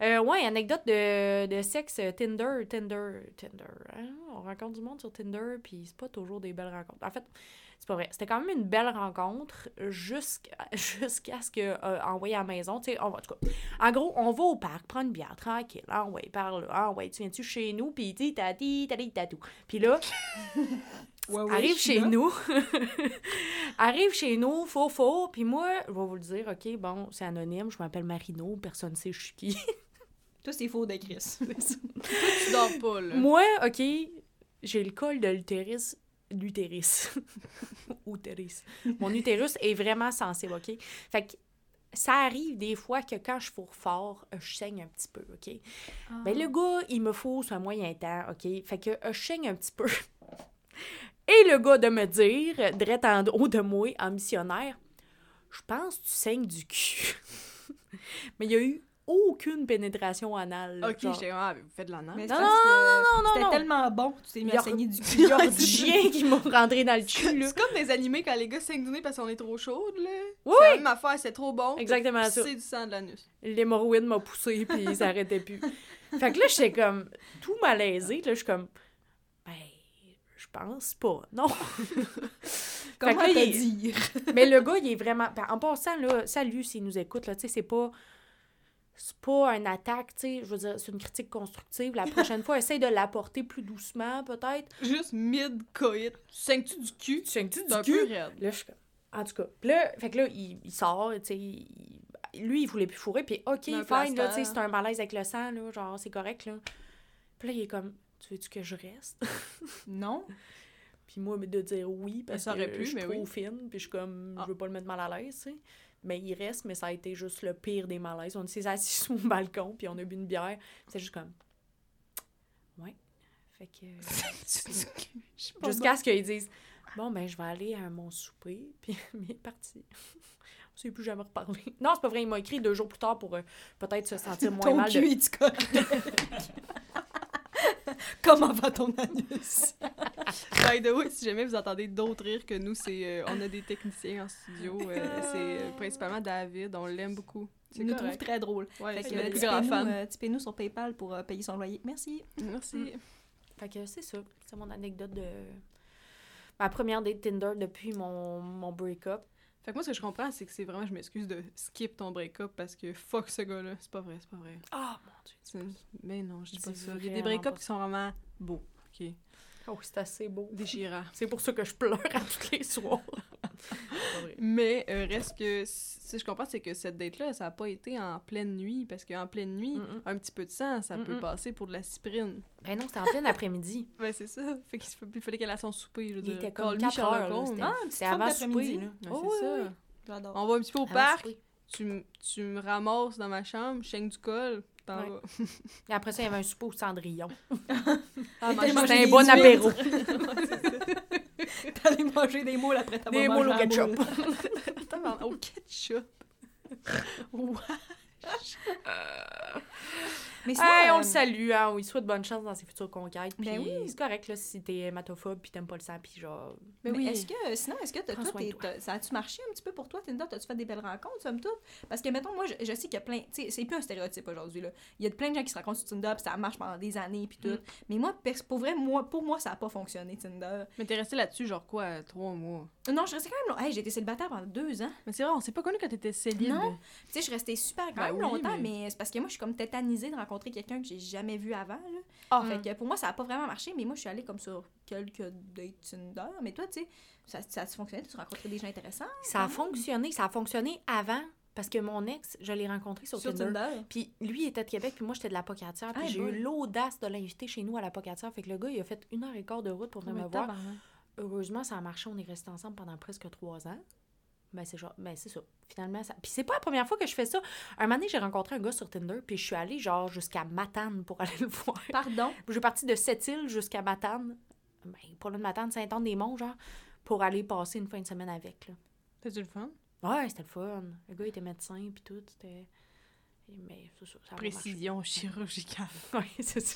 Speaker 3: Euh, ouais, anecdote de, de sexe euh, Tinder, Tinder, Tinder. hein? On rencontre du monde sur Tinder, puis c'est pas toujours des belles rencontres. En fait, c'est pas vrai. C'était quand même une belle rencontre jusqu'à ce que euh, envoyé à la maison. Tu sais, en tout cas, en gros, on va au parc prendre une bière tranquille. Ah ouais, par là. Ah ouais, tu viens-tu chez nous, puis tu t'as dit, t'as dit, t'as tout. Puis là,
Speaker 1: Ouais, ouais,
Speaker 3: arrive chez
Speaker 1: là.
Speaker 3: nous. arrive chez nous, faux, faux. Puis moi, je vais vous le dire, OK, bon, c'est anonyme, je m'appelle Marino, personne ne sait je suis qui.
Speaker 1: Toi, c'est faux de Chris.
Speaker 2: tu dors pas, là.
Speaker 3: moi, OK, j'ai le col de l'utérus. L'utérus. Utérus. Mon utérus est vraiment sensible, OK? Fait que ça arrive des fois que quand je fourre fort, euh, je saigne un petit peu, OK? Ben, le gars, il me faut sur un moyen temps, OK? Fait que euh, je saigne un petit peu. Et le gars de me dire, direct en haut de moi, en missionnaire, je pense que tu saignes du cul. Mais il y a eu aucune pénétration anale.
Speaker 2: Ok,
Speaker 3: genre.
Speaker 2: j'étais ah, vous faites de la nana.
Speaker 1: Mais
Speaker 3: Non,
Speaker 1: que
Speaker 3: non, non,
Speaker 1: C'était
Speaker 3: non.
Speaker 1: tellement bon, tu t'es mis à
Speaker 3: a-
Speaker 1: saigner du
Speaker 3: Il y
Speaker 1: cul.
Speaker 3: a du chien qui m'a rentré dans le cul, là.
Speaker 2: C'est comme des animés quand les gars saignent du nez parce qu'on est trop chaude, là.
Speaker 3: Oui,
Speaker 2: C'est la même affaire, c'est trop bon.
Speaker 3: Exactement ça.
Speaker 2: C'est du sang de l'anus.
Speaker 3: L'hémorroïde m'a poussé, puis ça arrêtait plus. Fait que là, j'étais comme tout malaisée. Là, je suis comme, ben, je pense pas, non.
Speaker 1: Comment te
Speaker 3: il
Speaker 1: dire?
Speaker 3: Mais le gars, il est vraiment. ben, en passant, là, salut s'il nous écoute, là, tu sais, c'est pas. C'est pas une attaque, tu sais, je veux dire, c'est une critique constructive. La prochaine fois, essaye de l'apporter plus doucement, peut-être.
Speaker 2: Juste mid-coït. Saignes-tu du cul?
Speaker 3: Tu sais-tu
Speaker 2: C'est un peu raide.
Speaker 3: Là, je suis comme. En tout cas. Puis là, fait que là, il, il sort, tu sais. il- Lui, il voulait plus fourrer, puis OK, fine, là, tu sais, c'est un malaise avec le sang, là, genre, c'est correct, là. Puis là, il est comme, tu veux-tu que je reste?
Speaker 1: Non.
Speaker 3: Puis moi, de dire oui, parce
Speaker 2: ça
Speaker 3: que
Speaker 2: aurait pu,
Speaker 3: je suis
Speaker 2: mais
Speaker 3: trop
Speaker 2: oui.
Speaker 3: fine, puis je suis comme,
Speaker 2: Ah.
Speaker 3: je veux pas le mettre mal à l'aise, tu sais. Mais il reste, mais ça a été juste le pire des malaises. On s'est assis sur mon balcon, puis on a bu une bière. C'est juste comme, ouais. Fait que... Jusqu'à ce qu'ils disent Bon, ben, je vais aller à mon souper, puis il est parti. On ne s'est plus jamais reparlé. Non, c'est pas vrai, il m'a écrit deux jours plus tard pour euh, peut-être se sentir moins
Speaker 1: Ton
Speaker 3: mal.
Speaker 1: cul
Speaker 3: De...
Speaker 1: Comment va ton anus?
Speaker 2: By the way, si jamais vous entendez d'autres rires que nous, c'est euh, on a des techniciens en studio. euh, c'est euh, principalement David, on l'aime beaucoup. C'est
Speaker 1: Il nous trouve très drôle.
Speaker 2: Ouais,
Speaker 1: Fait que euh,
Speaker 2: plus grand fan.
Speaker 1: euh, tipez-nous sur PayPal pour euh, payer son loyer. Merci.
Speaker 2: Merci.
Speaker 3: Fait que c'est ça. C'est mon anecdote de. Ma première date Tinder depuis mon, mon break-up.
Speaker 2: Fait que moi, ce que je comprends, c'est que c'est vraiment, je m'excuse de skip ton break-up parce que fuck ce gars-là. C'est pas vrai, c'est pas vrai. Mais non, je dis pas ça. Il y a des break-ups qui sont vraiment beaux. OK.
Speaker 3: Oh, c'est assez beau.
Speaker 2: Déchirants.
Speaker 3: C'est pour ça que je pleure à tous les soirs.
Speaker 2: Mais euh, reste que, ce que je comprends, c'est que cette date-là, ça a pas été en pleine nuit, parce qu'en pleine nuit, un petit peu de sang, ça peut passer pour de la cyprine.
Speaker 3: Ben non, c'était en plein après-midi.
Speaker 2: Ben c'est ça. Fait qu'il fa- il fallait qu'elle ait son souper,
Speaker 3: Il était comme
Speaker 2: Call me
Speaker 3: 4
Speaker 2: Sherlock
Speaker 3: heures. C'était
Speaker 1: Ah,
Speaker 3: c'était avant souper. là.
Speaker 2: Ouais,
Speaker 3: Oh,
Speaker 2: c'est
Speaker 3: oui,
Speaker 2: ça.
Speaker 3: oui.
Speaker 1: J'adore.
Speaker 2: On va un petit peu au
Speaker 3: Avant
Speaker 2: parc, tu, tu me ramasses dans ma chambre, je du col, t'en
Speaker 3: Ouais.
Speaker 2: vas.
Speaker 3: Et après ça, il y avait un souper au Cendrillon.
Speaker 2: Ah,
Speaker 1: mangé
Speaker 3: C'était un bon
Speaker 1: huîtres.
Speaker 3: apéro.
Speaker 1: T'allais manger des moules après t'avoir
Speaker 3: Des moules au ketchup.
Speaker 2: Attends, au ketchup. Ouais.
Speaker 1: Mais sinon,
Speaker 3: Hey, on
Speaker 1: euh,
Speaker 3: le salue, hein, on lui souhaite bonne chance dans ses futures conquêtes. Puis
Speaker 1: Ben oui.
Speaker 3: c'est correct, là, si t'es hématophobe puis t'aimes pas le sang, puis genre...
Speaker 2: Ben
Speaker 1: Mais
Speaker 2: oui.
Speaker 1: est-ce que, sinon, est-ce que toi, ça a-tu marché un petit peu pour toi, Tinder? T'as-tu fait des belles rencontres, somme toute? Parce que, mettons, moi, je, je sais qu'il y a plein... Tu sais, c'est plus un stéréotype aujourd'hui, là. Il y a plein de gens qui se rencontrent sur Tinder, puis ça marche pendant des années, puis tout.
Speaker 2: Mm.
Speaker 1: Mais moi, pour vrai, moi, pour moi, ça a pas fonctionné, Tinder.
Speaker 2: Mais t'es resté là-dessus, genre quoi, trois mois?
Speaker 1: Non, je restais quand même... Hey, j'ai été célibataire pendant deux ans.
Speaker 2: Mais c'est vrai, on s'est pas connu quand t'étais célib.
Speaker 1: Non. Tu sais, je restais super quand
Speaker 2: Ben
Speaker 1: même
Speaker 2: oui,
Speaker 1: longtemps,
Speaker 2: mais-
Speaker 1: mais, c'est parce que moi, je suis comme tétanisée de rencontrer quelqu'un que j'ai jamais vu avant, là.
Speaker 2: Ah,
Speaker 1: Fait que pour moi, ça a pas vraiment marché, mais moi, je suis allée comme sur quelques dates Tinder. Mais toi, tu sais, ça, ça a fonctionné? Tu as rencontré des gens intéressants?
Speaker 3: Ça a fonctionné, ça a fonctionné avant, parce que mon ex, je l'ai rencontré sur,
Speaker 1: Sur
Speaker 3: Tinder.
Speaker 1: Tinder?
Speaker 3: Puis lui il était de Québec, puis moi j'étais de la Pocatière. Puis j'ai eu l'audace de l'inviter chez nous à la Pocatière. Fait que le gars, il a fait une heure et quart de route pour venir
Speaker 2: mais
Speaker 3: me voir. Heureusement, ça a marché. On est restés ensemble pendant presque trois ans. Ben, c'est genre, ben, c'est ça. Finalement, ça. Puis c'est pas la première fois que je fais ça. Un moment donné, j'ai rencontré un gars sur Tinder, puis je suis allée, genre, jusqu'à Matane pour aller le voir.
Speaker 1: Pardon?
Speaker 3: J'ai parti de Sept-Îles jusqu'à Matane. Ben, pas loin de Matane, Saint-Anne-des-Monts, genre, pour aller passer une fin de semaine avec, là.
Speaker 2: T'as-tu le fun?
Speaker 3: Ouais, c'était le fun. Le gars était médecin, puis tout. C'était. Mais c'est ça. ça.
Speaker 2: Précision chirurgicale.
Speaker 3: Oui, c'est ça.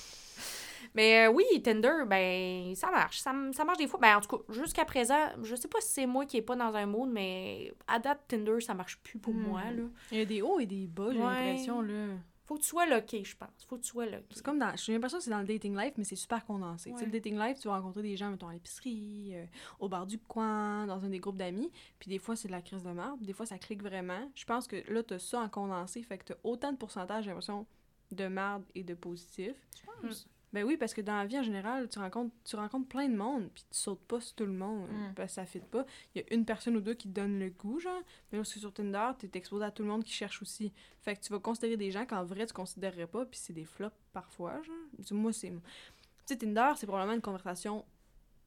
Speaker 3: Mais euh, oui, Tinder, ben, ça marche. Ça, ça marche des fois. Ben, en tout cas, jusqu'à présent, je sais pas si c'est moi qui est pas dans un mood, mais à date, Tinder, ça marche plus pour
Speaker 2: Hmm.
Speaker 3: moi, là.
Speaker 2: Il y a des hauts et des bas, j'ai
Speaker 3: Ouais.
Speaker 2: l'impression, là.
Speaker 3: Faut que tu sois locké, je pense. Faut que tu sois.
Speaker 2: C'est comme dans. J'ai l'impression que c'est dans le dating life, mais c'est super condensé. Tu sais,
Speaker 3: Ouais.
Speaker 2: le dating life, tu vas rencontrer des gens, mettons, à l'épicerie, euh, au bar du coin, dans un des groupes d'amis. Puis des fois, c'est de la crise de marde. Des fois, ça clique vraiment. Je pense que là, t'as ça en condensé. Fait que t'as autant de pourcentage, j'ai l'impression, de marde et de positif.
Speaker 1: Je pense.
Speaker 2: Ben oui, parce que dans la vie en général, tu rencontres, tu rencontres plein de monde, puis tu sautes pas sur tout le monde,
Speaker 1: Mm.
Speaker 2: parce que ça fit pas. Il y a une personne ou deux qui te donnent le goût, genre. Mais c'est sur Tinder, t'es exposé à tout le monde qui cherche aussi. Fait que tu vas considérer des gens qu'en vrai, tu considérerais pas, puis c'est des flops parfois, genre. Moi, c'est... Tu sais, Tinder, c'est probablement une conversation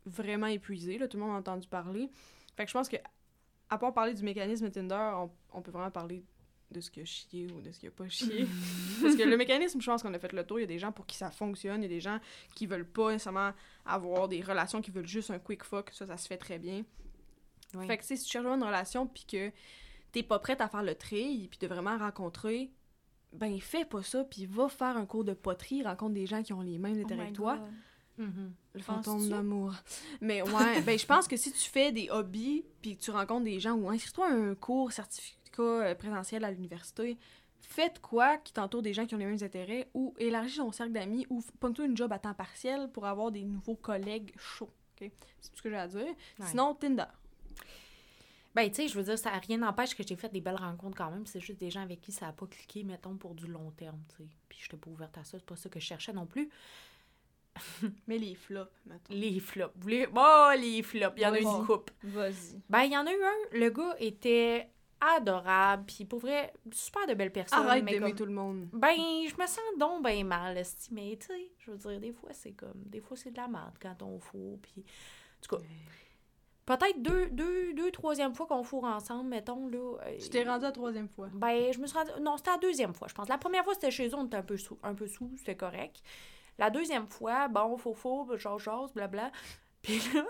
Speaker 2: vraiment épuisée, là. Tout le monde a entendu parler. Fait que je pense que, à part parler du mécanisme Tinder, on, on peut vraiment parler de ce qui a chié ou de ce qui a pas chié. Parce que le mécanisme, je pense qu'on a fait le tour. Il y a des gens pour qui ça fonctionne. Il y a des gens qui veulent pas nécessairement avoir des relations, qui veulent juste un quick fuck. Ça, ça se fait très bien. Fait que, si tu cherches une relation puis que t'es pas prête à faire le tri puis de vraiment rencontrer, ben fais pas ça puis va faire un cours de poterie, rencontre des gens qui ont les mêmes
Speaker 1: Oh
Speaker 2: intérêts que toi.
Speaker 1: God.
Speaker 3: Mhm.
Speaker 2: Le fantôme d'amour. Mais ouais, ben je pense que si tu fais des hobbies puis que tu rencontres des gens ou inscris-toi à un cours certificat euh, présentiel à l'université, faites quoi qui t'entoure des gens qui ont les mêmes intérêts ou élargis ton cercle d'amis ou pogne-toi une job à temps partiel pour avoir des nouveaux collègues chauds. ok? C'est tout ce que j'ai à dire.
Speaker 3: Ouais.
Speaker 2: Sinon, Tinder.
Speaker 3: Ben, tu sais, je veux dire, ça rien n'empêche que j'ai fait des belles rencontres quand même. C'est juste des gens avec qui ça a pas cliqué, mettons, pour du long terme, tu sais. Puis j'étais pas ouverte à ça, c'est pas ça que je cherchais non plus.
Speaker 2: Mais les flops, mettons.
Speaker 3: Les flops. Vous voulez... Oh, les flops. Il y en a
Speaker 1: Ouais.
Speaker 3: une coupe.
Speaker 1: Vas-y.
Speaker 3: Ben, il y en a eu un. Le gars était adorable, puis pour vrai, super de belles personnes.
Speaker 2: Arrête
Speaker 3: mais
Speaker 2: d'aimer
Speaker 3: comme-
Speaker 2: tout le monde.
Speaker 3: Ben, je me sens donc ben mal, mais tu sais, je veux dire, des fois, c'est comme, des fois, c'est de la merde quand on fourre, puis, en tout cas, peut-être deux, deux, deux, troisième fois qu'on fourre ensemble, mettons, là. euh,
Speaker 2: Je t'ai rendu à la troisième fois.
Speaker 3: Ben, je me suis rendue, non, c'était la deuxième fois, je pense. La première fois, c'était chez eux, on était un peu sous, un peu sous, c'était correct. La deuxième fois, bon, faux, faux, genre, genre, blabla, puis là,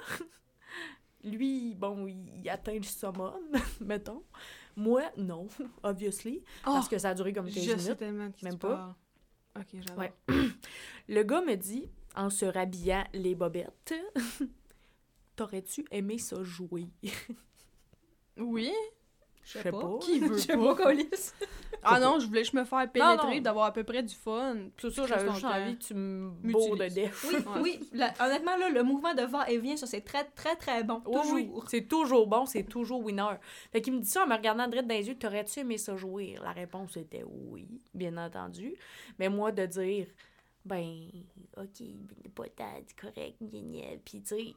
Speaker 3: lui, bon, il, atteint le summum, mettons. Moi, non, obviously, parce que ça a duré comme 15
Speaker 2: je
Speaker 3: minutes.
Speaker 2: sais tellement
Speaker 3: Même
Speaker 2: tu
Speaker 3: pas.
Speaker 2: parles. Ok, j'adore.
Speaker 3: Ouais. Le gars me dit, en se rhabillant les bobettes, T'aurais-tu aimé ça jouer?
Speaker 2: Oui.
Speaker 3: Je sais pas.
Speaker 2: Qui veut
Speaker 1: Je sais
Speaker 2: pas?
Speaker 1: Colis.
Speaker 2: Ah non, je voulais juste me faire pénétrer, d'avoir à peu près du fun.
Speaker 3: C'est ça, j'avais juste envie que tu me de def.
Speaker 1: Oui,
Speaker 2: Ouais.
Speaker 1: oui. la- honnêtement, là, le mouvement de va-et-vient, ça, c'est très, très, très bon. Toujours.
Speaker 3: oui, c'est toujours bon, c'est toujours winner. Fait qu'il me dit ça en me regardant direct dans les yeux, t'aurais-tu aimé ça jouer? La réponse était oui, bien entendu. Mais moi, de dire, ben, ok, pas tant, correct, gna. Puis, tu sais,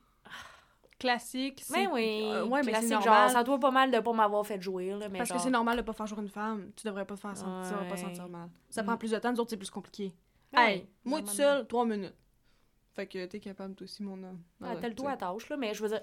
Speaker 2: Classique. c'est-
Speaker 3: mais oui,
Speaker 2: Euh, ouais, mais c'est normal.
Speaker 3: genre, ça doit pas mal de pas m'avoir fait jouer, là, mais
Speaker 2: Parce
Speaker 3: genre...
Speaker 2: que c'est normal de pas faire jouer une femme. Tu devrais pas te faire sentir, pas sentir mal. Ça
Speaker 3: Mm.
Speaker 2: prend plus de temps, nous autres, c'est plus compliqué.
Speaker 3: Ah
Speaker 2: hey, moi tout seul, trois minutes. Fait que t'es capable, toi aussi, mon homme.
Speaker 3: Ah, t'as le toit à tâche, là, mais je veux dire,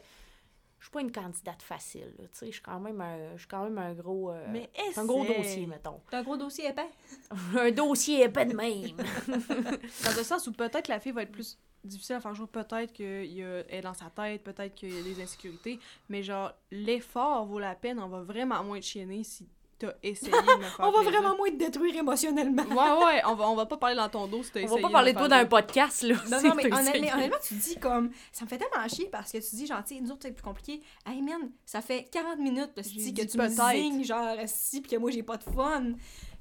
Speaker 3: je suis pas une candidate facile, là, tu sais, je suis quand même un, je suis quand même un gros... euh,
Speaker 2: Mais
Speaker 3: un gros dossier, mettons.
Speaker 1: T'as un gros dossier épais?
Speaker 3: un dossier épais de même.
Speaker 2: Dans le sens où peut-être la fille va être plus difficile à faire jouer, peut-être qu'elle est dans sa tête, peut-être qu'il y a des insécurités, mais genre, l'effort vaut la peine, on va vraiment moins te chienner si t'as essayé de me faire
Speaker 3: On va
Speaker 2: plaisir.
Speaker 3: vraiment moins te détruire émotionnellement.
Speaker 2: Ouais, ouais, on va, on va pas parler dans ton dos si t'as
Speaker 3: On
Speaker 2: essayé.
Speaker 3: va pas parler de toi dans un podcast, là.
Speaker 1: Non, non, mais
Speaker 3: que
Speaker 1: honnêtement, honnêtement, tu dis comme. Ça me fait tellement chier parce que tu dis, genre, tu nous autres, c'est plus compliqué. Hey, man, ça fait 40 minutes, là,
Speaker 2: J'ai
Speaker 1: si, que tu me zignes, genre, si, pis que moi, j'ai pas de fun.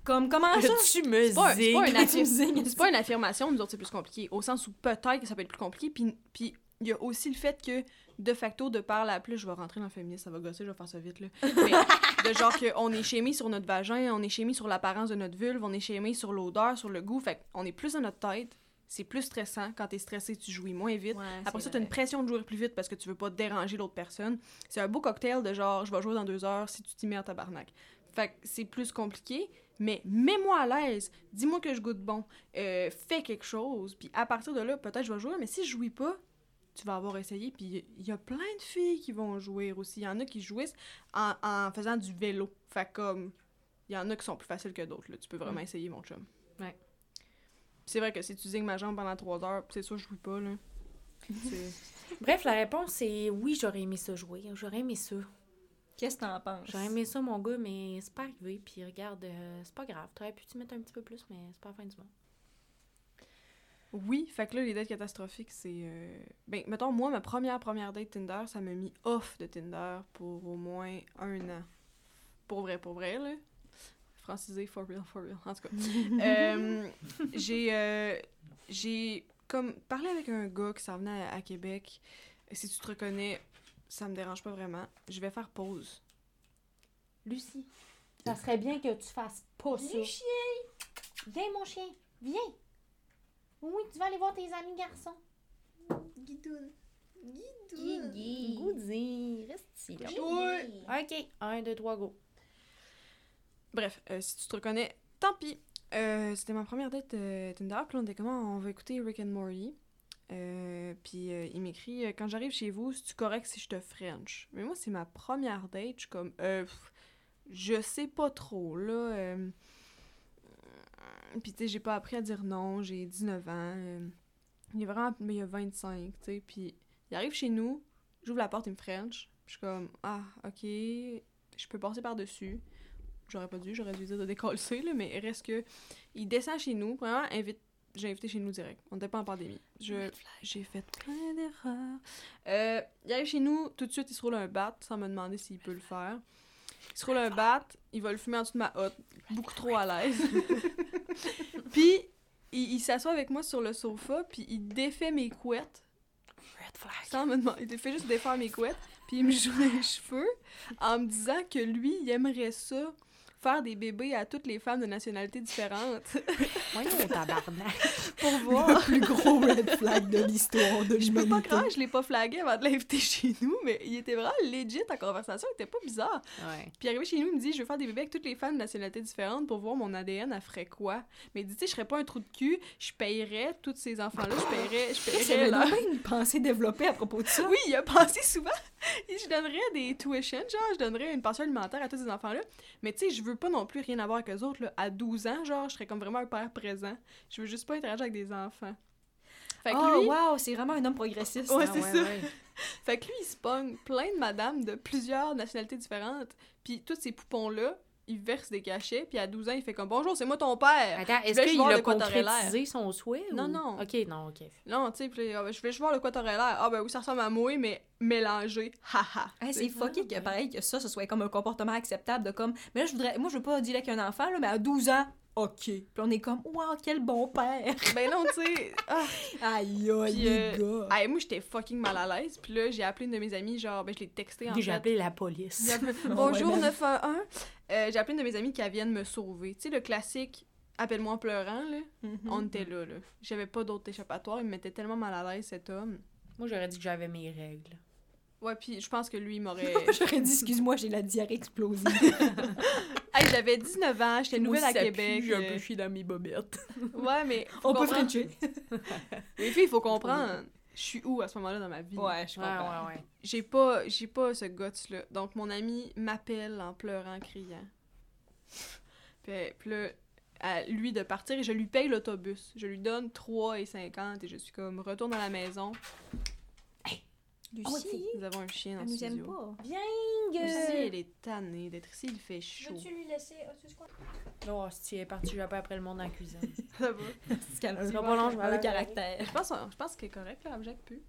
Speaker 1: Comme, comment ça?
Speaker 3: Tu me
Speaker 2: C'est pas, c'est pas
Speaker 3: zignes.
Speaker 2: une pas affirmation, nous autres, c'est plus compliqué. Au sens où peut-être que ça peut être plus compliqué. Puis, puis il y a aussi le fait que, de facto, de par la plus, je vais rentrer dans le féminisme, ça va gosser, je vais faire ça vite, là. Mais de genre qu'on est chémé sur notre vagin, on est chémé sur l'apparence de notre vulve, on est chémé sur l'odeur, sur le goût. Fait qu'on est plus dans notre tête. C'est plus stressant. Quand t'es stressé, tu jouis moins vite.
Speaker 1: Ouais,
Speaker 2: Après ça, t'as une pression de jouer plus vite parce que tu veux pas déranger l'autre personne. C'est un beau cocktail de genre, je vais jouer dans deux heures si tu t'y mets en tabarnak. Fait que c'est plus compliqué, mais mets-moi à l'aise. Dis-moi que je goûte bon. Euh, fais quelque chose. Puis à partir de là, peut-être je vais jouer, mais si je jouis pas, tu vas avoir essayé. Puis il y a plein de filles qui vont jouer aussi. Il y en a qui jouissent en, en faisant du vélo. Fait comme, il y en a qui sont plus faciles que d'autres. là. Tu peux vraiment essayer, mon chum.
Speaker 3: Ouais.
Speaker 2: C'est vrai que si tu zignes ma jambe pendant trois heures, c'est sûr, je jouis pas, là.
Speaker 3: Bref, la réponse, c'est oui, j'aurais aimé ça jouer. J'aurais aimé ça.
Speaker 1: Qu'est-ce que t'en penses?
Speaker 3: J'aurais aimé ça, mon gars, mais c'est pas arrivé. Puis regarde, euh, c'est pas grave. T'aurais pu t'y mettre un petit peu plus, mais c'est pas la fin du monde.
Speaker 2: Oui, fait que là, les dates catastrophiques, c'est... euh, Ben, mettons, moi, ma première première date Tinder, ça m'a mis off de Tinder pour au moins un an. Pour vrai, pour vrai, là. Francisé, for real, for real. En tout cas. Euh, j'ai... euh, j'ai comme parlé avec un gars qui s'en venait à, à Québec. Si tu te reconnais, ça me dérange pas vraiment. Je vais faire pause.
Speaker 3: Lucie, ça serait bien que tu fasses pas ça.
Speaker 4: chien! Viens, mon chien, viens! Oui, tu vas aller voir tes amis garçons. Guidoune. Guidoune.
Speaker 3: Guigui. Reste ici. là. Ok, un, deux, trois, go.
Speaker 2: Bref, euh, si tu te reconnais, tant pis. Euh, C'était ma première date euh, Tinder, puis là, on était comment on va écouter Rick and Morty. Euh, puis euh, il m'écrit euh, quand j'arrive chez vous, c'est correct si je te French? Mais moi c'est ma première date, je suis comme euh, je sais pas trop là. puis tu sais j'ai pas appris à dire non, j'ai 19 ans. il est vraiment mais il a 25, tu. Puis il arrive chez nous, j'ouvre la porte, il me French. Puis je suis comme ah ok, je peux passer par dessus. J'aurais pas dû, j'aurais dû dire de décoller, là, mais reste que. Il descend chez nous, premièrement, invite. J'ai invité chez nous direct. On n'était pas en pandémie. Je, j'ai fait plein d'erreurs. Euh, il arrive chez nous, tout de suite, il se roule un bat sans me demander s'il peut le faire. Il se roule un bat, il va le fumer en dessous de ma hotte, beaucoup trop à l'aise. puis, il, il s'assoit avec moi sur le sofa, puis il défait mes couettes
Speaker 3: Red flag.
Speaker 2: sans me demander. Il fait juste défaire mes couettes, puis il me joue les cheveux en me disant que lui, il aimerait ça, faire des bébés à toutes les femmes de nationalités différentes
Speaker 3: Voyons, tabarnak.
Speaker 2: pour voir.
Speaker 1: plus gros red flag de l'histoire de
Speaker 2: Je peux pas croire, je l'ai pas flagué avant de l'inviter chez nous, mais il était vraiment legit en conversation, il était pas bizarre.
Speaker 3: Ouais.
Speaker 2: Puis arrivé chez nous, il me dit Je veux faire des bébés avec toutes les femmes de nationalités différentes pour voir mon ADN, elle ferait quoi? Mais il dit Tu sais, je serais pas un trou de cul, je payerais tous ces enfants-là, je payerais, je
Speaker 1: C'est
Speaker 2: payerais leur-
Speaker 1: une pensée développée à propos de ça.
Speaker 2: Oui, il a pensé souvent. Je donnerais des tuitions, genre, je donnerais une pension alimentaire à tous ces enfants-là. Mais tu sais, je veux pas non plus rien avoir avec eux autres. Là. À 12 ans, genre, je serais comme vraiment un père présent. Je veux juste pas interagir avec des enfants. Fait que
Speaker 1: Oh,
Speaker 2: lui,
Speaker 1: wow, c'est vraiment un homme progressiste.
Speaker 2: Ouais,
Speaker 1: hein.
Speaker 2: c'est
Speaker 3: ouais,
Speaker 2: ça.
Speaker 3: ouais.
Speaker 2: fait que lui, il se pogne plein de madames de plusieurs nationalités différentes. Puis tous ces poupons-là, il verse des cachets. Puis à 12 ans, il fait comme Bonjour, c'est moi ton père.
Speaker 3: Attends, est-ce qu'il a concrétisé son souhait?
Speaker 2: Non,
Speaker 3: ou-
Speaker 2: non.
Speaker 3: Ok, non, ok.
Speaker 2: Non, tu sais, je vais juste voir de quoi t'aurais l'air. Ah ben oui, ça ressemble à moi, mais mélangé. Haha.
Speaker 1: Hey, c'est fucké que pareil que ça, ce soit comme un comportement acceptable de comme. Mais là, je voudrais. Moi, je veux pas dealer avec un enfant, là, mais à 12 ans, ok. Puis on est comme, wow, quel bon père.
Speaker 2: ben non, tu sais. ah.
Speaker 1: Aïe, aïe, les
Speaker 2: euh,
Speaker 1: gars.
Speaker 2: Ah, moi, j'étais fucking mal à l'aise. Puis là, j'ai appelé une de mes amies, genre, ben, je l'ai texté en
Speaker 3: J'ai
Speaker 2: fait.
Speaker 3: appelé la police.
Speaker 2: J'ai appelé, Bonjour
Speaker 1: ben.
Speaker 2: 911. Euh, j'ai appelé une de mes amies qui vienne me sauver. Tu sais, le classique appelle-moi en pleurant, là.
Speaker 1: Mhm.
Speaker 2: On était là, là. J'avais pas d'autre échappatoire. Il me mettait tellement mal à l'aise, cet homme.
Speaker 3: Moi, j'aurais dit que j'avais mes règles.
Speaker 2: Ouais, puis je pense que lui, il m'aurait.
Speaker 1: J'aurais dit, excuse-moi, j'ai la diarrhée explosive.
Speaker 2: hey, j'avais 19 ans, j'étais nouvelle à Québec.
Speaker 3: J'ai un
Speaker 2: euh,
Speaker 3: peu chié dans mes bobettes.
Speaker 2: Ouais, mais.
Speaker 1: on peut
Speaker 2: comprendre-
Speaker 1: frencher.
Speaker 2: Les filles, il faut comprendre. Je suis où à ce moment-là dans ma vie?
Speaker 1: Ouais, je
Speaker 3: Ouais,
Speaker 1: comprends.
Speaker 3: ouais, ouais.
Speaker 2: J'ai pas, j'ai pas ce guts-là. Donc, mon ami m'appelle en pleurant, criant. Puis, puis là, à lui de partir et je lui paye l'autobus. Je lui donne 3,50 et je suis comme, retourne à la maison.
Speaker 1: Lucie,
Speaker 2: Nous avons un chien dans
Speaker 1: elle
Speaker 2: le
Speaker 1: nous aime
Speaker 2: studio.
Speaker 1: pas.
Speaker 3: Viens,
Speaker 2: Lucie, elle est tannée d'être ici, il fait chaud.
Speaker 4: Veux-tu lui laisser. Ah, tu sais quoi?
Speaker 3: Oh, si elle est partie, je vais pas après le monde dans la cuisine.
Speaker 2: Ça va.
Speaker 1: C'est qu'elle a
Speaker 3: pas long, je aller
Speaker 1: caractère.
Speaker 2: Je pense, je pense qu'elle est correcte, là, Abject pu.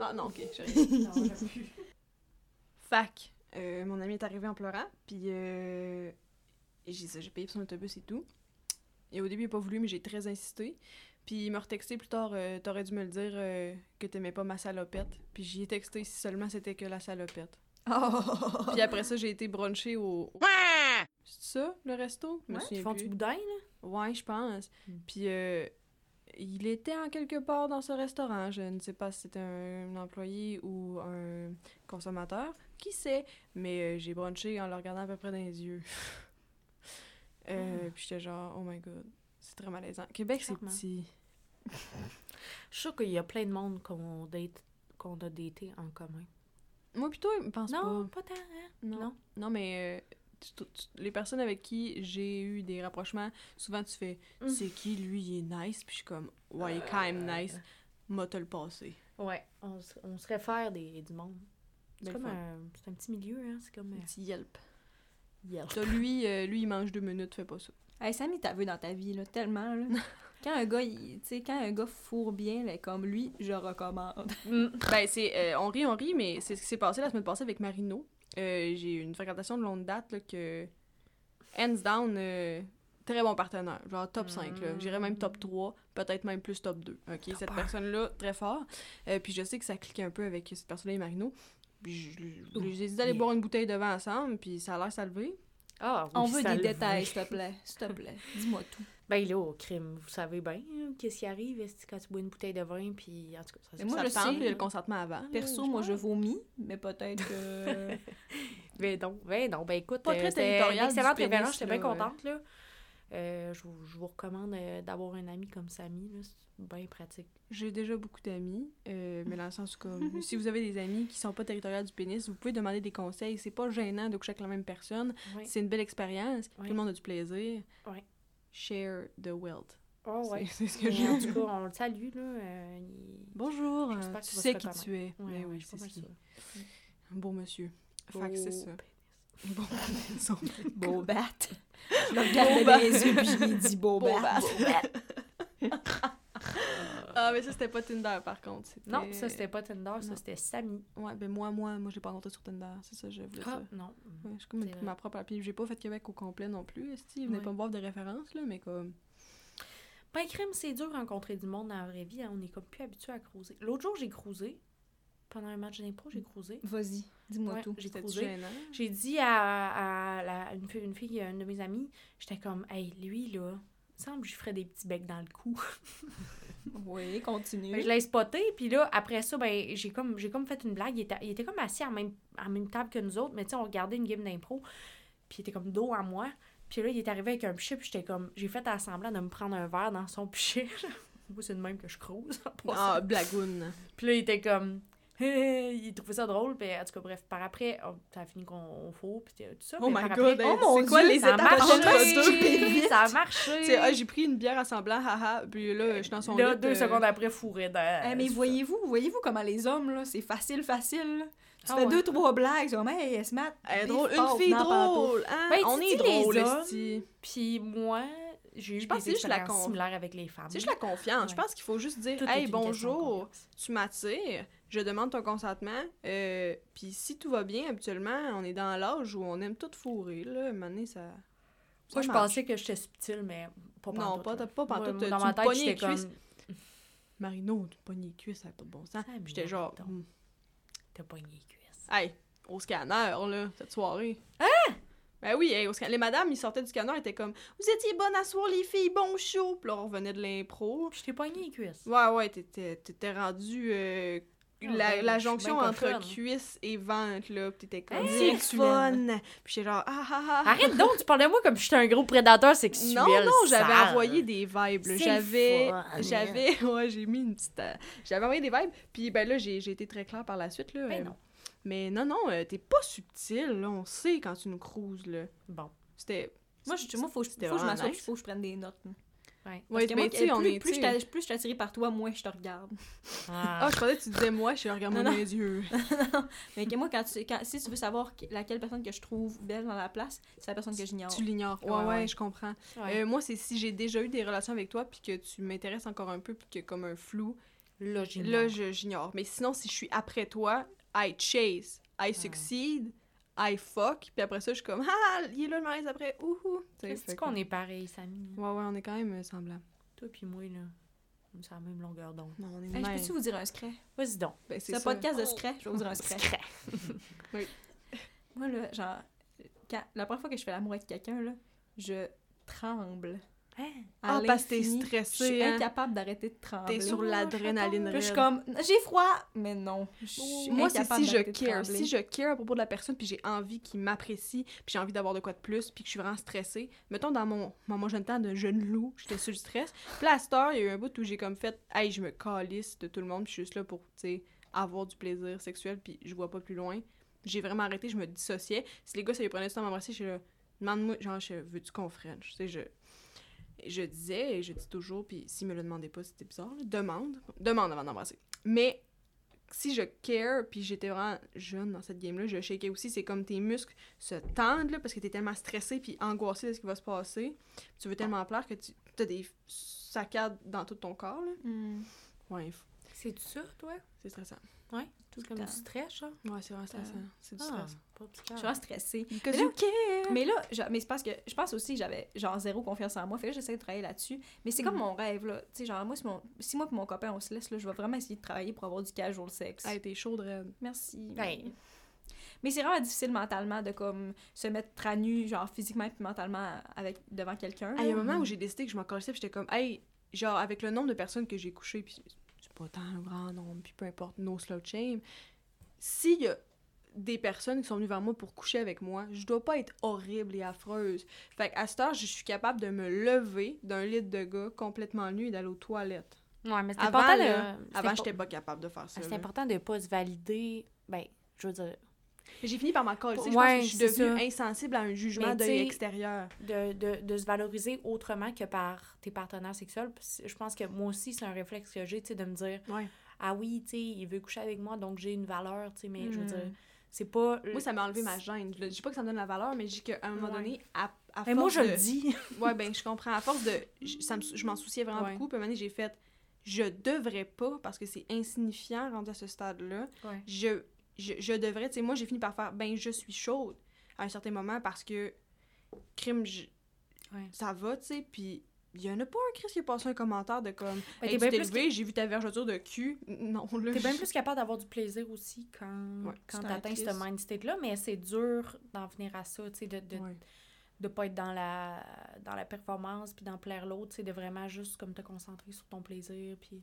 Speaker 2: Ah non, ok, j'ai rien.
Speaker 3: Non, j'ai plus.
Speaker 2: Fac. Euh, mon ami est arrivé en pleurant, puis euh, j'ai payé pour son autobus et tout. Et au début, il a pas voulu, mais j'ai très insisté. Puis il m'a retexté plus tard, euh, t'aurais dû me le dire euh, que t'aimais pas ma salopette. Puis j'y ai texté si seulement c'était que la salopette.
Speaker 1: Oh!
Speaker 2: Puis après ça, j'ai été bruncher au... au- C'est ça, le resto?
Speaker 3: Ouais, ils font
Speaker 2: plus.
Speaker 3: du boudin, là?
Speaker 2: Ouais, je pense.
Speaker 3: Mm.
Speaker 2: Puis euh, il était en quelque part dans ce restaurant. Je ne sais pas si c'était un, employé ou un consommateur. Qui sait? Mais euh, j'ai brunché en le regardant à peu près dans les yeux. euh, Puis j'étais genre, oh my god, c'est très malaisant. Québec, c'est petit.
Speaker 3: Je suis sûre qu'il y a plein de monde qu'on date, qu'on a daté en commun.
Speaker 2: Moi, plutôt, je pense
Speaker 3: Non,
Speaker 2: pas.
Speaker 3: pas tant, hein?
Speaker 2: Non.
Speaker 3: Non.
Speaker 2: Non, mais euh, tu- tu- les personnes avec qui j'ai eu des rapprochements, souvent tu fais,
Speaker 3: Mm.
Speaker 2: c'est qui lui, il est nice? Puis je suis comme, ouais, il est quand même nice. M'a te le passé.
Speaker 3: Ouais, on, se- on se réfère des, du monde. C'est comme un, c'est un petit milieu, hein? C'est comme...
Speaker 2: Un
Speaker 3: euh,
Speaker 2: petit yelp.
Speaker 3: Yelp.
Speaker 2: Lui, euh, lui, il mange deux minutes, fais pas ça.
Speaker 1: Hey, Samy, t'as vu dans ta vie, là, tellement, là. Quand un gars, il- tu sais, quand un gars fourre bien, là, comme lui, je recommande.
Speaker 3: Mm.
Speaker 2: Ben, c'est. euh, on rit, on rit, mais c'est ce qui s'est passé la semaine passée avec Marino. Euh, j'ai eu une fréquentation de longue date, là, que. Hands down, euh, très bon partenaire. Genre top 5, là. J'irais même top 3, peut-être même plus top 2. OK? Cette personne-là, très fort. Puis je sais que ça cliquait un peu avec cette personne-là et Marino. Puis je, je- je les ai dit d'aller boire une bouteille devant ensemble, puis ça a l'air salvé.
Speaker 3: Ah,
Speaker 1: On veut des détails,
Speaker 3: veut.
Speaker 1: s'il te plaît. S'il te plaît. Dis-moi tout.
Speaker 3: Ben là, au crime, vous savez bien hein, qu'est-ce qui arrive est-ce que quand tu bois une bouteille de vin, puis en tout cas, ça,
Speaker 1: Mais moi,
Speaker 2: ça
Speaker 1: je sais,
Speaker 2: puis il y a
Speaker 1: là.
Speaker 2: le consentement avant.
Speaker 1: Perso, moi, je vomis, mais peut-être que...
Speaker 3: Ben non, ben non, ben écoute,
Speaker 2: Pas
Speaker 3: euh,
Speaker 2: très territorial
Speaker 3: une excellente référence, j'étais bien contente, là. Euh, je, vous- je vous recommande euh, d'avoir un ami comme Samy, c'est bien pratique.
Speaker 2: J'ai déjà beaucoup d'amis, euh, mais dans le sens comme si vous avez des amis qui sont pas territoriales du pénis, vous pouvez demander des conseils. C'est pas gênant de coucher avec la même personne. C'est une belle expérience.
Speaker 3: Ouais.
Speaker 2: Tout le monde a du plaisir. Share the wealth.
Speaker 3: Oh, ouais.
Speaker 2: C'est- ce que j'ai
Speaker 3: en tout cas, on le salue, là. euh, il-
Speaker 2: Bonjour, tu sais qui tu es.
Speaker 3: Ouais,
Speaker 2: Mais
Speaker 3: ouais,
Speaker 2: oui,
Speaker 3: je
Speaker 2: c'est
Speaker 3: pas
Speaker 2: beau monsieur. Fait que c'est ça. Bon,
Speaker 1: Beau bat. Je le regardais dans les yeux, puis je lui ai dit beau,
Speaker 2: Beau
Speaker 1: bat.
Speaker 2: ah, mais ça, c'était pas Tinder, par contre. C'était-
Speaker 3: Non, ça, c'était pas Tinder, ça, c'était Samy.
Speaker 2: Ouais, ben moi, moi, moi, j'ai pas rencontré sur Tinder. C'est ça, je voulais
Speaker 3: Ah,
Speaker 2: ça.
Speaker 3: non.
Speaker 2: Ouais, je suis comme
Speaker 3: C'est vrai.
Speaker 2: ma propre. Puis j'ai pas fait Québec au complet non plus. Esti, venez
Speaker 3: Ouais.
Speaker 2: pas me voir de référence, là, mais comme.
Speaker 3: Ben, crime, c'est dur de rencontrer du monde dans la vraie vie. hein, On est comme plus habitué à cruiser. L'autre jour, j'ai cruisé. Pendant un match d'impro, j'ai cruisé.
Speaker 1: Vas-y, dis-moi
Speaker 3: Ouais,
Speaker 1: tout.
Speaker 3: j'ai cruisé.
Speaker 2: gênant.
Speaker 3: J'ai dit à, à la- une, fille, une fille, une de mes amies, j'étais comme, hey, lui, là, il me semble que je lui ferais des petits becs dans le cou.
Speaker 1: Oui, continue.
Speaker 3: Ben, je l'ai spoté, puis là, après ça, ben, j'ai comme, j'ai comme fait une blague. Il était, il était comme assis à la même, à même table que nous autres, mais tu sais, on regardait une game d'impro, puis il était comme dos à moi. Puis là, il est arrivé avec un pichet, puis j'étais comme, j'ai fait à semblant de me prendre un verre dans son pichet. Moi, c'est de même que je crouse.
Speaker 2: Ah, blagoune.
Speaker 3: Puis là, il était comme. il trouvait ça drôle, puis en tout cas, bref, par après, oh, ça a fini qu'on on fourre, puis tout ça.
Speaker 2: Oh
Speaker 3: mais
Speaker 2: my
Speaker 3: par
Speaker 2: god,
Speaker 3: après,
Speaker 1: oh mon
Speaker 2: c'est quoi
Speaker 1: Dieu,
Speaker 2: les
Speaker 3: ça
Speaker 2: étapes
Speaker 3: marché!
Speaker 2: entre deux?
Speaker 3: Ça a marché!
Speaker 2: Ah, j'ai pris une bière à semblant, haha, puis là, je suis dans son
Speaker 3: Là,
Speaker 2: lit.
Speaker 3: deux
Speaker 2: euh,
Speaker 3: secondes après, fourré dans.
Speaker 1: Eh, mais voyez-vous, voyez-vous comment les hommes, là, c'est facile, facile. là. Tu
Speaker 3: Ah
Speaker 1: fais
Speaker 3: ouais.
Speaker 1: deux, trois blagues, c'est comme, hey, elle se met.
Speaker 2: Elle est drôle, une fille drôle, hein?
Speaker 3: Ben,
Speaker 2: On est drôle.
Speaker 3: Puis moi, j'ai eu
Speaker 2: Je pense
Speaker 3: des
Speaker 2: la
Speaker 3: expériences
Speaker 2: con-
Speaker 3: similaires avec les femmes.
Speaker 2: C'est juste la confiance. Je pense qu'il faut juste dire,
Speaker 3: Tout
Speaker 2: hey, bonjour, tu m'attires, je demande ton consentement, euh, puis si tout va bien, habituellement, on est dans l'âge où on aime tout fourrer, là, donné, ça... ça
Speaker 3: Moi, je pensais que j'étais subtile, mais pas
Speaker 2: Non,
Speaker 3: pantoute,
Speaker 2: pas,
Speaker 3: là.
Speaker 2: t'as pas pantoute, tu
Speaker 3: Dans
Speaker 2: me
Speaker 3: ma tête, j'étais comme...
Speaker 2: Marino, tu pognes les cuisses, ça n'a pas de bon sens. J'étais genre, hmm,
Speaker 3: T'as pogné les cuisses.
Speaker 2: hey, au scanner, là, cette soirée. Hein? Ben oui, hey, au scanner. Les madames, ils sortaient du scanner, étaient comme, vous étiez bonnes à soir, les filles, bon show. Puis là, on revenait de l'impro.
Speaker 3: Puis je t'ai pogné les cuisses.
Speaker 2: Ouais, ouais, t'étais t'étais rendu euh,
Speaker 3: Ah,
Speaker 2: la,
Speaker 3: ben,
Speaker 2: la jonction entre
Speaker 3: cochonne.
Speaker 2: cuisse et ventre, là. Puis t'étais comme,
Speaker 3: Hey,
Speaker 2: c'est fun. Puis j'étais genre, ah ah ah.
Speaker 3: Arrête donc, tu parles de moi comme si j'étais un gros prédateur sexuel.
Speaker 2: Non, non, j'avais
Speaker 3: sale.
Speaker 2: envoyé des vibes. là.
Speaker 3: C'est
Speaker 2: J'avais,
Speaker 3: fun.
Speaker 2: j'avais, ouais, j'ai mis une petite. euh, j'avais envoyé des vibes. Puis ben là, j'ai, j'ai été très claire par la suite là.
Speaker 3: Ben
Speaker 2: euh,
Speaker 3: non.
Speaker 2: Mais non, non, euh, t'es pas subtil. Là, on sait quand tu nous cruises là.
Speaker 3: Bon.
Speaker 2: C'était.
Speaker 1: Moi, je, moi, faut, que je- faut que je m'assoie,
Speaker 2: nice.
Speaker 1: faut que je prenne des notes.
Speaker 3: Ouais.
Speaker 2: Ouais,
Speaker 1: Parce que
Speaker 2: mais
Speaker 1: moi,
Speaker 2: tu sais, on
Speaker 1: plus,
Speaker 2: est.
Speaker 1: plus, je plus je suis attirée par toi, moins je te regarde.
Speaker 2: Ah, je croyais que tu disais moi, je regarde
Speaker 1: Non,
Speaker 2: dans
Speaker 1: non.
Speaker 2: les yeux.
Speaker 1: Mais que moi, quand tu, quand, si tu veux savoir que- laquelle personne que je trouve belle dans la place, c'est la personne que j'ignore.
Speaker 2: Tu l'ignores. Ouais,
Speaker 3: Ouais,
Speaker 2: ouais,
Speaker 3: ouais.
Speaker 2: je comprends.
Speaker 3: Ouais.
Speaker 2: Euh, moi, c'est si j'ai déjà eu des relations avec toi, puis que tu m'intéresses encore un peu, puis a comme un flou,
Speaker 3: là, j'ignore.
Speaker 2: là, je- j'ignore. Mais sinon, si je suis après toi, I chase, I succeed, I fuck, puis après ça, je suis comme, ah, il est là le malaise après, ouhou. Fait
Speaker 3: qu'on est pareil, Samy?
Speaker 2: Ouais, ouais, on est quand même euh, semblables.
Speaker 3: Toi puis moi, là, on est sur la même longueur d'onde.
Speaker 2: Non, on est
Speaker 1: Hey, je
Speaker 2: même.
Speaker 1: peux-tu vous dire un secret?
Speaker 3: Vas-y donc.
Speaker 2: Ben,
Speaker 1: C'est un podcast de secret, je vais vous dire un secret.
Speaker 3: Secret.
Speaker 1: Moi, là, genre, quand, la première fois que je fais l'amour avec quelqu'un, là, je tremble.
Speaker 3: Hein?
Speaker 2: Ah, parce que t'es stressée,
Speaker 1: Je suis
Speaker 2: hein?
Speaker 1: incapable d'arrêter de trembler.
Speaker 2: T'es sur
Speaker 3: Oh,
Speaker 2: l'adrénaline
Speaker 1: je suis comme, j'ai froid, mais non.
Speaker 2: Moi, c'est si je care. Si je care à propos de la personne, puis j'ai envie qu'il m'apprécie, puis j'ai envie d'avoir de quoi de plus, puis que je suis vraiment stressée. Mettons, dans mon, mon, mon jeune temps de jeune loup, j'étais sur le stress. Puis là, il y a eu un bout où j'ai comme fait « Hey, je me calisse de tout le monde, puis je suis juste là pour, tu sais, avoir du plaisir sexuel, puis je vois pas plus loin. » J'ai vraiment arrêté, je me dissociais. Si les gars, ça les prenait du temps à m'embrasser, je suis là « Demande-moi, genre, je- veux-tu qu'on french? » Tu sais, je... Je disais, et je dis toujours, puis s'il me le demandait pas, c'était bizarre, là, demande. Demande avant d'embrasser. Mais si je care, puis j'étais vraiment jeune dans cette game-là, je shakais aussi, c'est comme tes muscles se tendent, là, parce que t'es tellement stressé puis angoissé de ce qui va se passer. Tu veux tellement plaire que tu as des saccades dans tout ton corps, là.
Speaker 1: Hmm.
Speaker 2: Ouais,
Speaker 3: C'est ça, toi?
Speaker 2: c'est stressant.
Speaker 3: Ouais? Tout comme
Speaker 1: temps.
Speaker 3: du stress, genre?
Speaker 2: Ouais, c'est vraiment stressant. C'est du
Speaker 3: Ah,
Speaker 2: stress.
Speaker 3: pas petit
Speaker 1: Je suis vraiment stressée. Mais là-! Mais là, genre, mais c'est parce que je pense aussi que j'avais genre zéro confiance en moi. Fait que là, j'essaie de travailler là-dessus. Mais c'est comme
Speaker 2: Mhm.
Speaker 1: mon rêve, là. Tu sais, genre, moi, si, mon... si moi et mon copain, on se laisse, là, je vais vraiment essayer de travailler pour avoir du casual sexe.
Speaker 2: Hey, t'es chaude, raide.
Speaker 1: Merci.
Speaker 3: Ben.
Speaker 1: Mais c'est vraiment difficile mentalement de comme se mettre à nu, genre physiquement et mentalement avec devant quelqu'un.
Speaker 2: Ah, Il y a un moment où j'ai décidé que je m'en collais, puis j'étais comme, hey, genre, avec le nombre de personnes que j'ai couché, puis pas tant un grand nombre, puis peu importe, no slow shame, s'il y a des personnes qui sont venues vers moi pour coucher avec moi, je dois pas être horrible et affreuse. Fait qu'à cette heure, je suis capable de me lever d'un lit de gars complètement nu et d'aller aux toilettes.
Speaker 3: Ouais, mais c'est
Speaker 2: Avant,
Speaker 3: important
Speaker 2: là,
Speaker 3: de...
Speaker 2: Avant, j'étais pas capable de faire ça.
Speaker 3: C'est important de pas se valider. Ben, je veux dire,
Speaker 2: J'ai fini par m'en coller. Je pense
Speaker 3: Ouais,
Speaker 2: que je suis devenue
Speaker 3: ça.
Speaker 2: insensible à un jugement
Speaker 3: Mais
Speaker 2: d'œil
Speaker 3: tu sais,
Speaker 2: extérieur.
Speaker 3: de, de, de se valoriser autrement que par tes partenaires sexuels. Je pense que moi aussi, c'est un réflexe que j'ai, tu sais, de me dire
Speaker 2: Ouais.
Speaker 3: Ah oui, tu sais, il veut coucher avec moi, donc j'ai une valeur, tu sais, mais je veux
Speaker 1: Mm.
Speaker 3: dire, c'est pas.
Speaker 2: Moi, ça m'a enlevé ma gêne. Je dis pas que ça me donne la valeur, mais je dis qu'à un moment
Speaker 3: Ouais.
Speaker 2: donné, à, à
Speaker 3: Mais moi,
Speaker 2: force
Speaker 3: je
Speaker 2: de...
Speaker 3: le dis.
Speaker 2: Ouais, ben, je comprends. À force de. Je, ça me- je m'en souciais vraiment
Speaker 3: Ouais.
Speaker 2: beaucoup. Puis à un moment donné, j'ai fait. Je devrais pas, parce que c'est insignifiant rendu à ce stade-là.
Speaker 3: Ouais.
Speaker 2: Je, je, je devrais. Tu sais, moi, j'ai fini par faire. Ben, je suis chaude à un certain moment parce que. Crime, je-
Speaker 3: Ouais.
Speaker 2: ça va, tu sais. Puis. Il y en a pas un Chris qui a passé un commentaire de comme. Hey,
Speaker 3: t'es
Speaker 2: tu j'ai vu ta vergeture de cul. Non, là.
Speaker 3: T'es bien plus capable d'avoir du plaisir aussi quand,
Speaker 2: Ouais,
Speaker 3: quand
Speaker 1: c'est
Speaker 3: t'atteins ce mind state-là, mais c'est dur d'en venir à ça, tu sais, de, de, de pas être dans la, dans la performance, puis d'en plaire l'autre, tu sais, de vraiment juste comme te concentrer sur ton plaisir, puis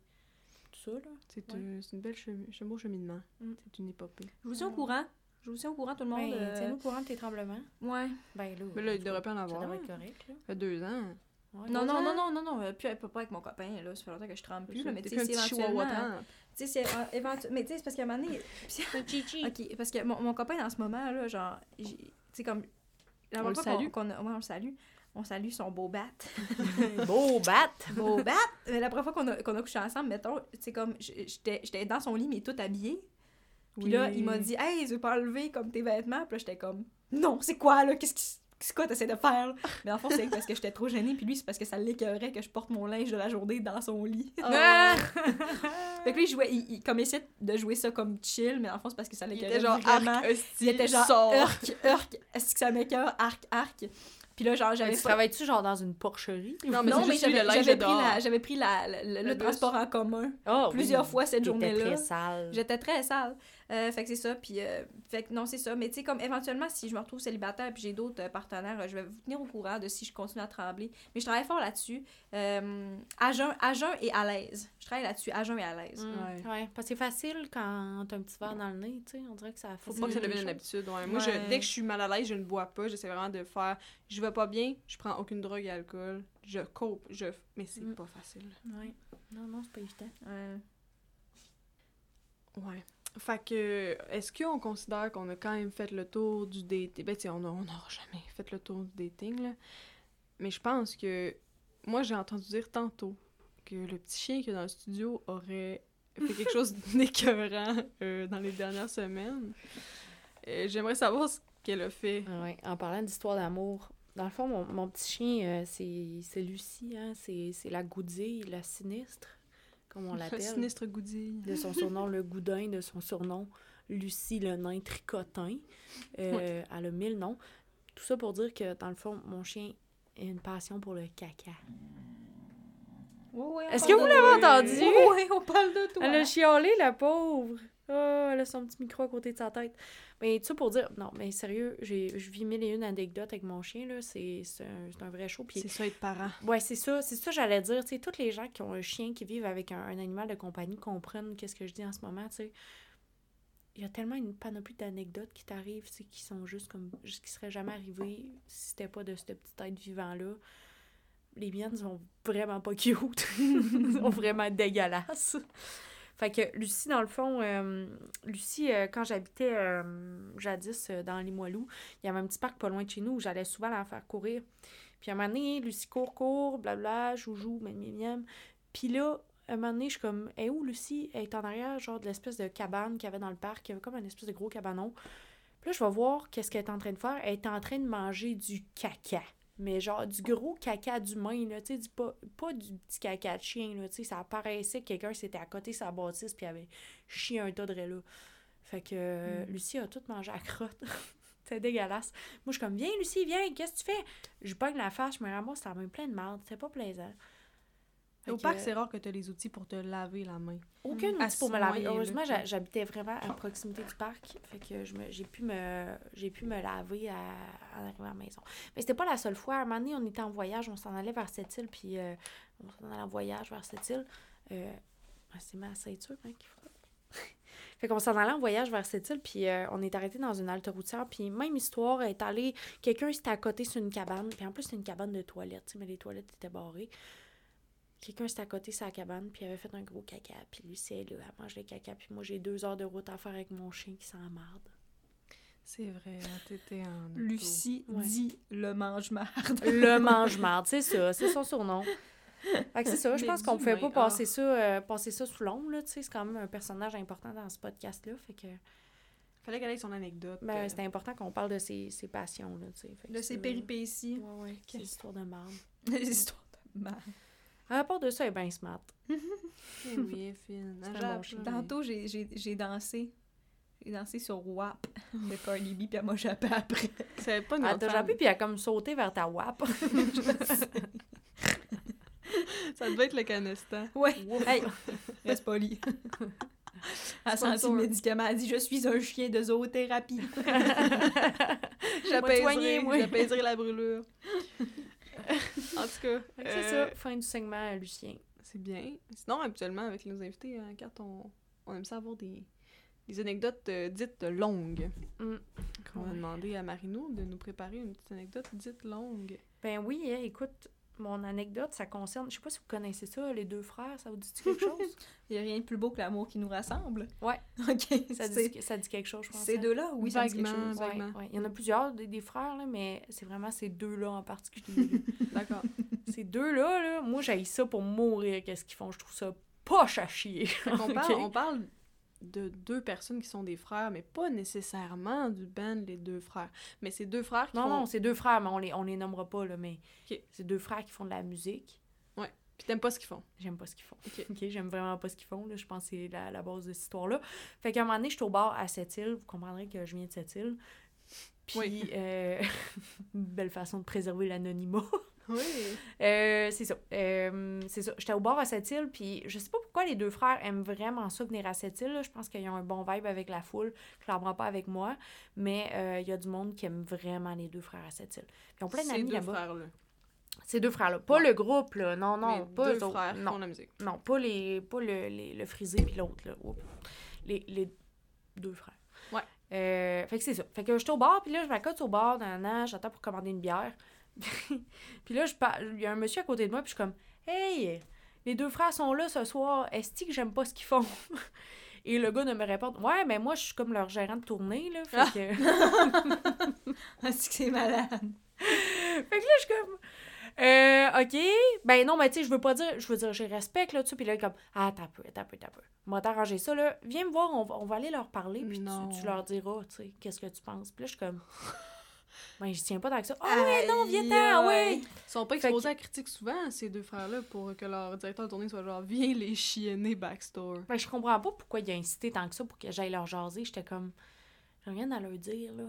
Speaker 3: ça.
Speaker 2: C'est
Speaker 3: Ouais.
Speaker 2: euh, c'est une belle chemi- c'est un beau cheminement.
Speaker 3: Mm.
Speaker 2: C'est une épopée.
Speaker 1: Je vous tiens au courant. Je vous tiens au courant, tout le monde.
Speaker 3: Ben,
Speaker 1: euh,
Speaker 3: tiens-nous au courant de tes tremblements.
Speaker 1: Ouais.
Speaker 3: Ben là,
Speaker 2: Mais là, il devrait pas en
Speaker 3: Ça
Speaker 2: avoir.
Speaker 3: devrait
Speaker 2: Ça
Speaker 3: être correct, là.
Speaker 2: fait deux ans.
Speaker 3: Ouais,
Speaker 1: Non,
Speaker 3: deux
Speaker 1: non,
Speaker 3: ans.
Speaker 1: non, non, non, non, euh, plus, pas avec mon copain, là, ça fait longtemps que je tremble plus, là, mais tu sais,
Speaker 2: un
Speaker 1: c'est éventuellement...
Speaker 2: trempe.
Speaker 1: Tu sais, c'est euh, éventu- Mais tu sais, c'est parce qu'à un moment donné...
Speaker 3: Chichi.
Speaker 1: OK, parce que mon, mon copain, en ce moment, là, genre, tu sais, comme... La
Speaker 2: On le
Speaker 1: fois
Speaker 2: salue.
Speaker 1: a- ouais, on le salue. On salue son beau bat.
Speaker 3: Beau bat!
Speaker 1: beau bat! Mais la première fois qu'on a, qu'on a couché ensemble, mettons, c'est comme, j'étais dans son lit, mais tout habillée. Puis là, il m'a dit, hey, je veux pas enlever comme tes vêtements. Puis là, j'étais comme, non, c'est quoi, là? Qu'est-ce qui. C'est quoi t'essaies de faire? Mais en fond, c'est parce que j'étais trop gênée, puis lui, c'est parce que ça l'écœurait que je porte mon linge de la journée dans son lit.
Speaker 3: Ah!
Speaker 1: fait que lui, il jouait, il, il- comme essayait de jouer ça comme chill, mais en fond, c'est parce que ça
Speaker 2: Il
Speaker 1: l'écœurait
Speaker 2: était genre
Speaker 1: vraiment.
Speaker 2: arc, hostie,
Speaker 1: il était genre,
Speaker 2: sors.
Speaker 1: urk, urk, est-ce que ça m'écœure, arc, arc. Puis là, genre, j'avais
Speaker 3: Tu travailles-tu genre dans une porcherie?
Speaker 2: Non, mais
Speaker 1: non, j'avais pris,
Speaker 2: dehors.
Speaker 1: la, j'avais pris la, la- le, le
Speaker 2: Le bus.
Speaker 1: transport en commun
Speaker 3: Oh,
Speaker 1: plusieurs fois cette
Speaker 3: T'étais
Speaker 1: journée-là.
Speaker 3: très sale.
Speaker 1: J'étais très sale. Euh, fait que c'est ça. Puis, euh, fait que non, c'est ça. Mais tu sais, comme éventuellement, si je me retrouve célibataire puis j'ai d'autres euh, partenaires, euh, je vais vous tenir au courant de si je continue à trembler. Mais je travaille fort là-dessus. Euh, à, jeun, à jeun et à l'aise. Je travaille là-dessus, à jeun et à l'aise.
Speaker 3: Mm.
Speaker 2: Ouais.
Speaker 3: Ouais. parce que c'est facile quand t'as un petit verre dans le nez, tu sais. On dirait que ça
Speaker 2: Faut pas que ça devienne une habitude. Ouais. Moi, je- dès que je suis mal à l'aise, je ne bois pas. J'essaie vraiment de faire. Je vais pas bien, je prends aucune drogue et alcool. Je cope, je. Mais c'est
Speaker 3: Mm.
Speaker 2: pas facile.
Speaker 3: Ouais. Non, non, c'est pas évident.
Speaker 1: Ouais.
Speaker 2: Ouais. Fait que, est-ce qu'on considère qu'on a quand même fait le tour du dating? Ben, tu sais, on n'aura jamais fait le tour du dating, là. Mais je pense que moi, j'ai entendu dire tantôt que le petit chien qui est dans le studio aurait fait quelque chose d'écœurant euh, dans les dernières semaines. Euh, J'aimerais savoir ce qu'elle a fait.
Speaker 3: Ah ouais, en parlant d'histoire d'amour, dans le fond, mon, mon petit chien, euh, c'est Lucie, hein? c'est c'est la goudille, la sinistre, comme on l'appelle.
Speaker 2: Sinistre goudille.
Speaker 3: De son surnom, le goudin, de son surnom, Lucie, le nain tricotin. Euh, Elle a mille noms. Tout ça pour dire que, dans le fond, mon chien a une passion pour le caca.
Speaker 1: Oui, oui,
Speaker 3: Est-ce que vous l'avez entendu?
Speaker 1: Oui, oui, on parle de toi.
Speaker 3: Elle a chialé, la pauvre. Oh, elle a son petit micro à côté de sa tête. Mais tout ça pour dire, non, mais sérieux, j'ai, je vis mille et une anecdotes avec mon chien, là. C'est, un, un vrai show.
Speaker 2: C'est ça être parent.
Speaker 3: ouais, c'est ça, c'est ça, j'allais dire. Tu sais, tous les gens qui ont un chien, qui vivent avec un, un animal de compagnie comprennent qu'est-ce que je dis en ce moment, tu sais. Il y a tellement une panoplie d'anecdotes qui t'arrivent, tu qui sont juste comme. juste qui seraient jamais arrivées si c'était pas de ce petit être vivant-là. Les miennes sont vraiment pas cute. Sont vraiment dégueulasses. Fait que Lucie, dans le fond, euh, Lucie, euh, quand j'habitais euh, jadis dans Limoilou, il y avait un petit parc pas loin de chez nous où j'allais souvent la faire courir. Puis à un moment donné, Lucie court, court, blabla, joujou, miam, miam. Puis là, à un moment donné, je suis comme, est où Lucie? Elle est en arrière, genre de l'espèce de cabane qu'il y avait dans le parc. Il avait comme un espèce de gros cabanon. Puis là, je vais voir qu'est-ce qu'elle est en train de faire. Elle est en train de manger du caca. Mais genre du gros caca d'humain, là, tu sais, pas, pas du petit caca de chien, là, tu sais, ça paraissait que quelqu'un s'était à côté de sa bâtisse puis avait chié un tas de là. Fait que euh, Lucie a tout mangé à crotte. C'était dégueulasse. Moi, je suis comme, viens, Lucie, viens, qu'est-ce que tu fais? Je pogne la face, je me ramasse, ça même plein de merde. C'était pas plaisant. Fait
Speaker 2: Au
Speaker 3: que,
Speaker 2: parc, c'est rare que tu as les outils pour te laver la main.
Speaker 3: aucun outil pour me laver. Heureusement, j'habitais vraiment à proximité du parc. Fait que je me- j'ai pu me pu me laver à, en arrivant à la maison. Mais c'était pas la seule fois. À un moment donné, on était en voyage, on s'en allait vers cette île, puis euh, on s'en allait en voyage vers cette île. Euh, c'est ma ceinture hein, qu'il faut. fait qu'on s'en allait en voyage vers cette île, puis euh, on est arrêté dans une halte routière, puis même histoire, est allée, quelqu'un s'était à côté sur une cabane, puis en plus c'était une cabane de toilettes, mais les toilettes étaient barrées. Quelqu'un s'était à côté sa cabane, puis il avait fait un gros caca, puis lui, c'est là, elle mange le caca, puis moi, j'ai deux heures de route à faire avec mon chien qui s'emmarde.
Speaker 2: C'est vrai, hein, t'étais en.
Speaker 1: Lucie
Speaker 3: Ouais.
Speaker 1: dit le mange-marde.
Speaker 3: Le mange-marde, c'est ça, c'est son surnom. Fait que c'est ça, je pense qu'on pouvait pas passer ça, euh, passer ça sous l'ombre, là, tu sais, c'est quand même un personnage important dans ce podcast-là, fait que,
Speaker 2: Fallait qu'elle ait son anecdote.
Speaker 3: ben,
Speaker 2: euh,
Speaker 3: c'était important qu'on parle de ses, ses passions, là, tu sais.
Speaker 1: De ses péripéties.
Speaker 3: Ouais, ouais, ses histoires de marde.
Speaker 1: Les histoires de marde.
Speaker 3: À part de ça, elle est bien smart.
Speaker 2: oui, elle est fine.
Speaker 3: Bon
Speaker 2: là.
Speaker 1: Tantôt, j'ai- j'ai j'ai dansé. J'ai dansé sur WAP de Cardi B, puis elle m'a jappé après.
Speaker 2: C'est pas une
Speaker 3: Elle t'a jappé, puis elle a comme sauté vers ta WAP.
Speaker 2: Ça devait être le canestan.
Speaker 1: Ouais, hey, reste poli. Elle a senti le médicament, elle a dit « Je suis un chien de zoothérapie.
Speaker 2: J'apaiserai la brûlure. En tout cas,
Speaker 3: C'est
Speaker 2: euh,
Speaker 3: ça, fin du segment, Lucien.
Speaker 2: c'est bien. Sinon, habituellement, avec nos invités, hein, quand on, on aime ça avoir des, des anecdotes euh, dites longues.
Speaker 3: Mm.
Speaker 2: On va
Speaker 3: Ouais.
Speaker 2: demander à Marino de nous préparer une petite anecdote dite longue.
Speaker 3: Ben oui, hein, écoute, mon anecdote, ça concerne. Je sais pas si vous connaissez ça, les deux frères, ça vous dit quelque chose?
Speaker 1: Il n'y a rien de plus beau que l'amour qui nous rassemble.
Speaker 3: Ouais.
Speaker 1: OK.
Speaker 3: ça, dit, ça dit quelque chose, je pense.
Speaker 1: Ces
Speaker 3: hein?
Speaker 1: deux-là, oui, ça dit quelque chose.
Speaker 3: Ouais,
Speaker 2: vaguement.
Speaker 3: ouais. Il y en a plusieurs, des, des frères, là, mais c'est vraiment ces deux-là en particulier.
Speaker 2: D'accord.
Speaker 3: ces deux-là, là, moi, j'ai ça pour mourir, qu'est-ce qu'ils font? Je trouve ça poche à chier.
Speaker 2: on, parle,
Speaker 3: Ok?
Speaker 2: on parle de deux personnes qui sont des frères, mais pas nécessairement du band Les Deux Frères. Mais c'est deux frères qui
Speaker 3: Non,
Speaker 2: font...
Speaker 3: non, c'est deux frères, mais on les, on les nommera pas, là, mais
Speaker 2: Ok.
Speaker 3: c'est deux frères qui font de la musique.
Speaker 2: Puis t'aimes pas ce qu'ils font.
Speaker 3: J'aime pas ce qu'ils font.
Speaker 2: Ok.
Speaker 3: J'aime vraiment pas ce qu'ils font. Là. Je pense que c'est la, la base de cette histoire-là. Fait qu'à un moment donné, je suis au bar à cette île. Vous comprendrez que je viens de cette île. Puis,
Speaker 2: Oui.
Speaker 3: euh, une belle façon de préserver l'anonymat.
Speaker 2: Oui.
Speaker 3: Euh, c'est ça. Euh, c'est ça. J'étais au bar à cette île, puis je sais pas pourquoi les deux frères aiment vraiment ça venir à cette île. là. Je pense qu'ils ont un bon vibe avec la foule, clairement pas avec moi. Mais euh, il y a du monde qui aime vraiment les deux frères à cette île. Ils ont plein
Speaker 2: Ces
Speaker 3: d'amis
Speaker 2: deux
Speaker 3: là-bas.
Speaker 2: frères-là.
Speaker 3: Ces deux frères-là. Pas
Speaker 2: Ouais.
Speaker 3: le groupe, là. Non, non, pas
Speaker 2: deux
Speaker 3: eux
Speaker 2: frères
Speaker 3: Non.
Speaker 2: font la musique.
Speaker 3: Non, pas, les, pas le, les- le frisé puis l'autre, là. Oups. Les, les deux frères.
Speaker 2: Ouais.
Speaker 3: Fait que c'est ça. Fait que j'étais au bar, puis là, je m'accote au bar, nan, nan, j'attends pour commander une bière. puis là, je par- il y a un monsieur à côté de moi, puis je suis comme « Hey, les deux frères sont là ce soir, est-ce que j'aime pas ce qu'ils font? » Et le gars ne me répond « Ouais, mais moi, je suis comme leur gérant de tournée, là. » Fait
Speaker 2: Ah.
Speaker 3: que...
Speaker 1: C'est que c'est malade?
Speaker 3: Fait que là, je suis comme. Euh, OK. Ben non, mais tu sais, je veux pas dire, je veux dire, je respecte, là, tu sais. Puis là, comme, ah, t'as peu, t'as peu, t'as peu. Moi, t'arranger ça, là. Viens me voir, on va, on va aller leur parler, puis tu leur diras, tu sais, qu'est-ce que tu penses. Puis là, je suis comme, ben, je tiens pas tant que ça. Ah, ouais, non, viens-t'en, ouais.
Speaker 2: Ils sont pas exposés à la critique souvent, ces deux frères-là, pour que leur directeur de tournée soit genre, viens les chienner backstore.
Speaker 3: Ben, je comprends pas pourquoi il a incité tant que ça pour que j'aille leur jaser. J'étais comme, j'ai rien à leur dire, là.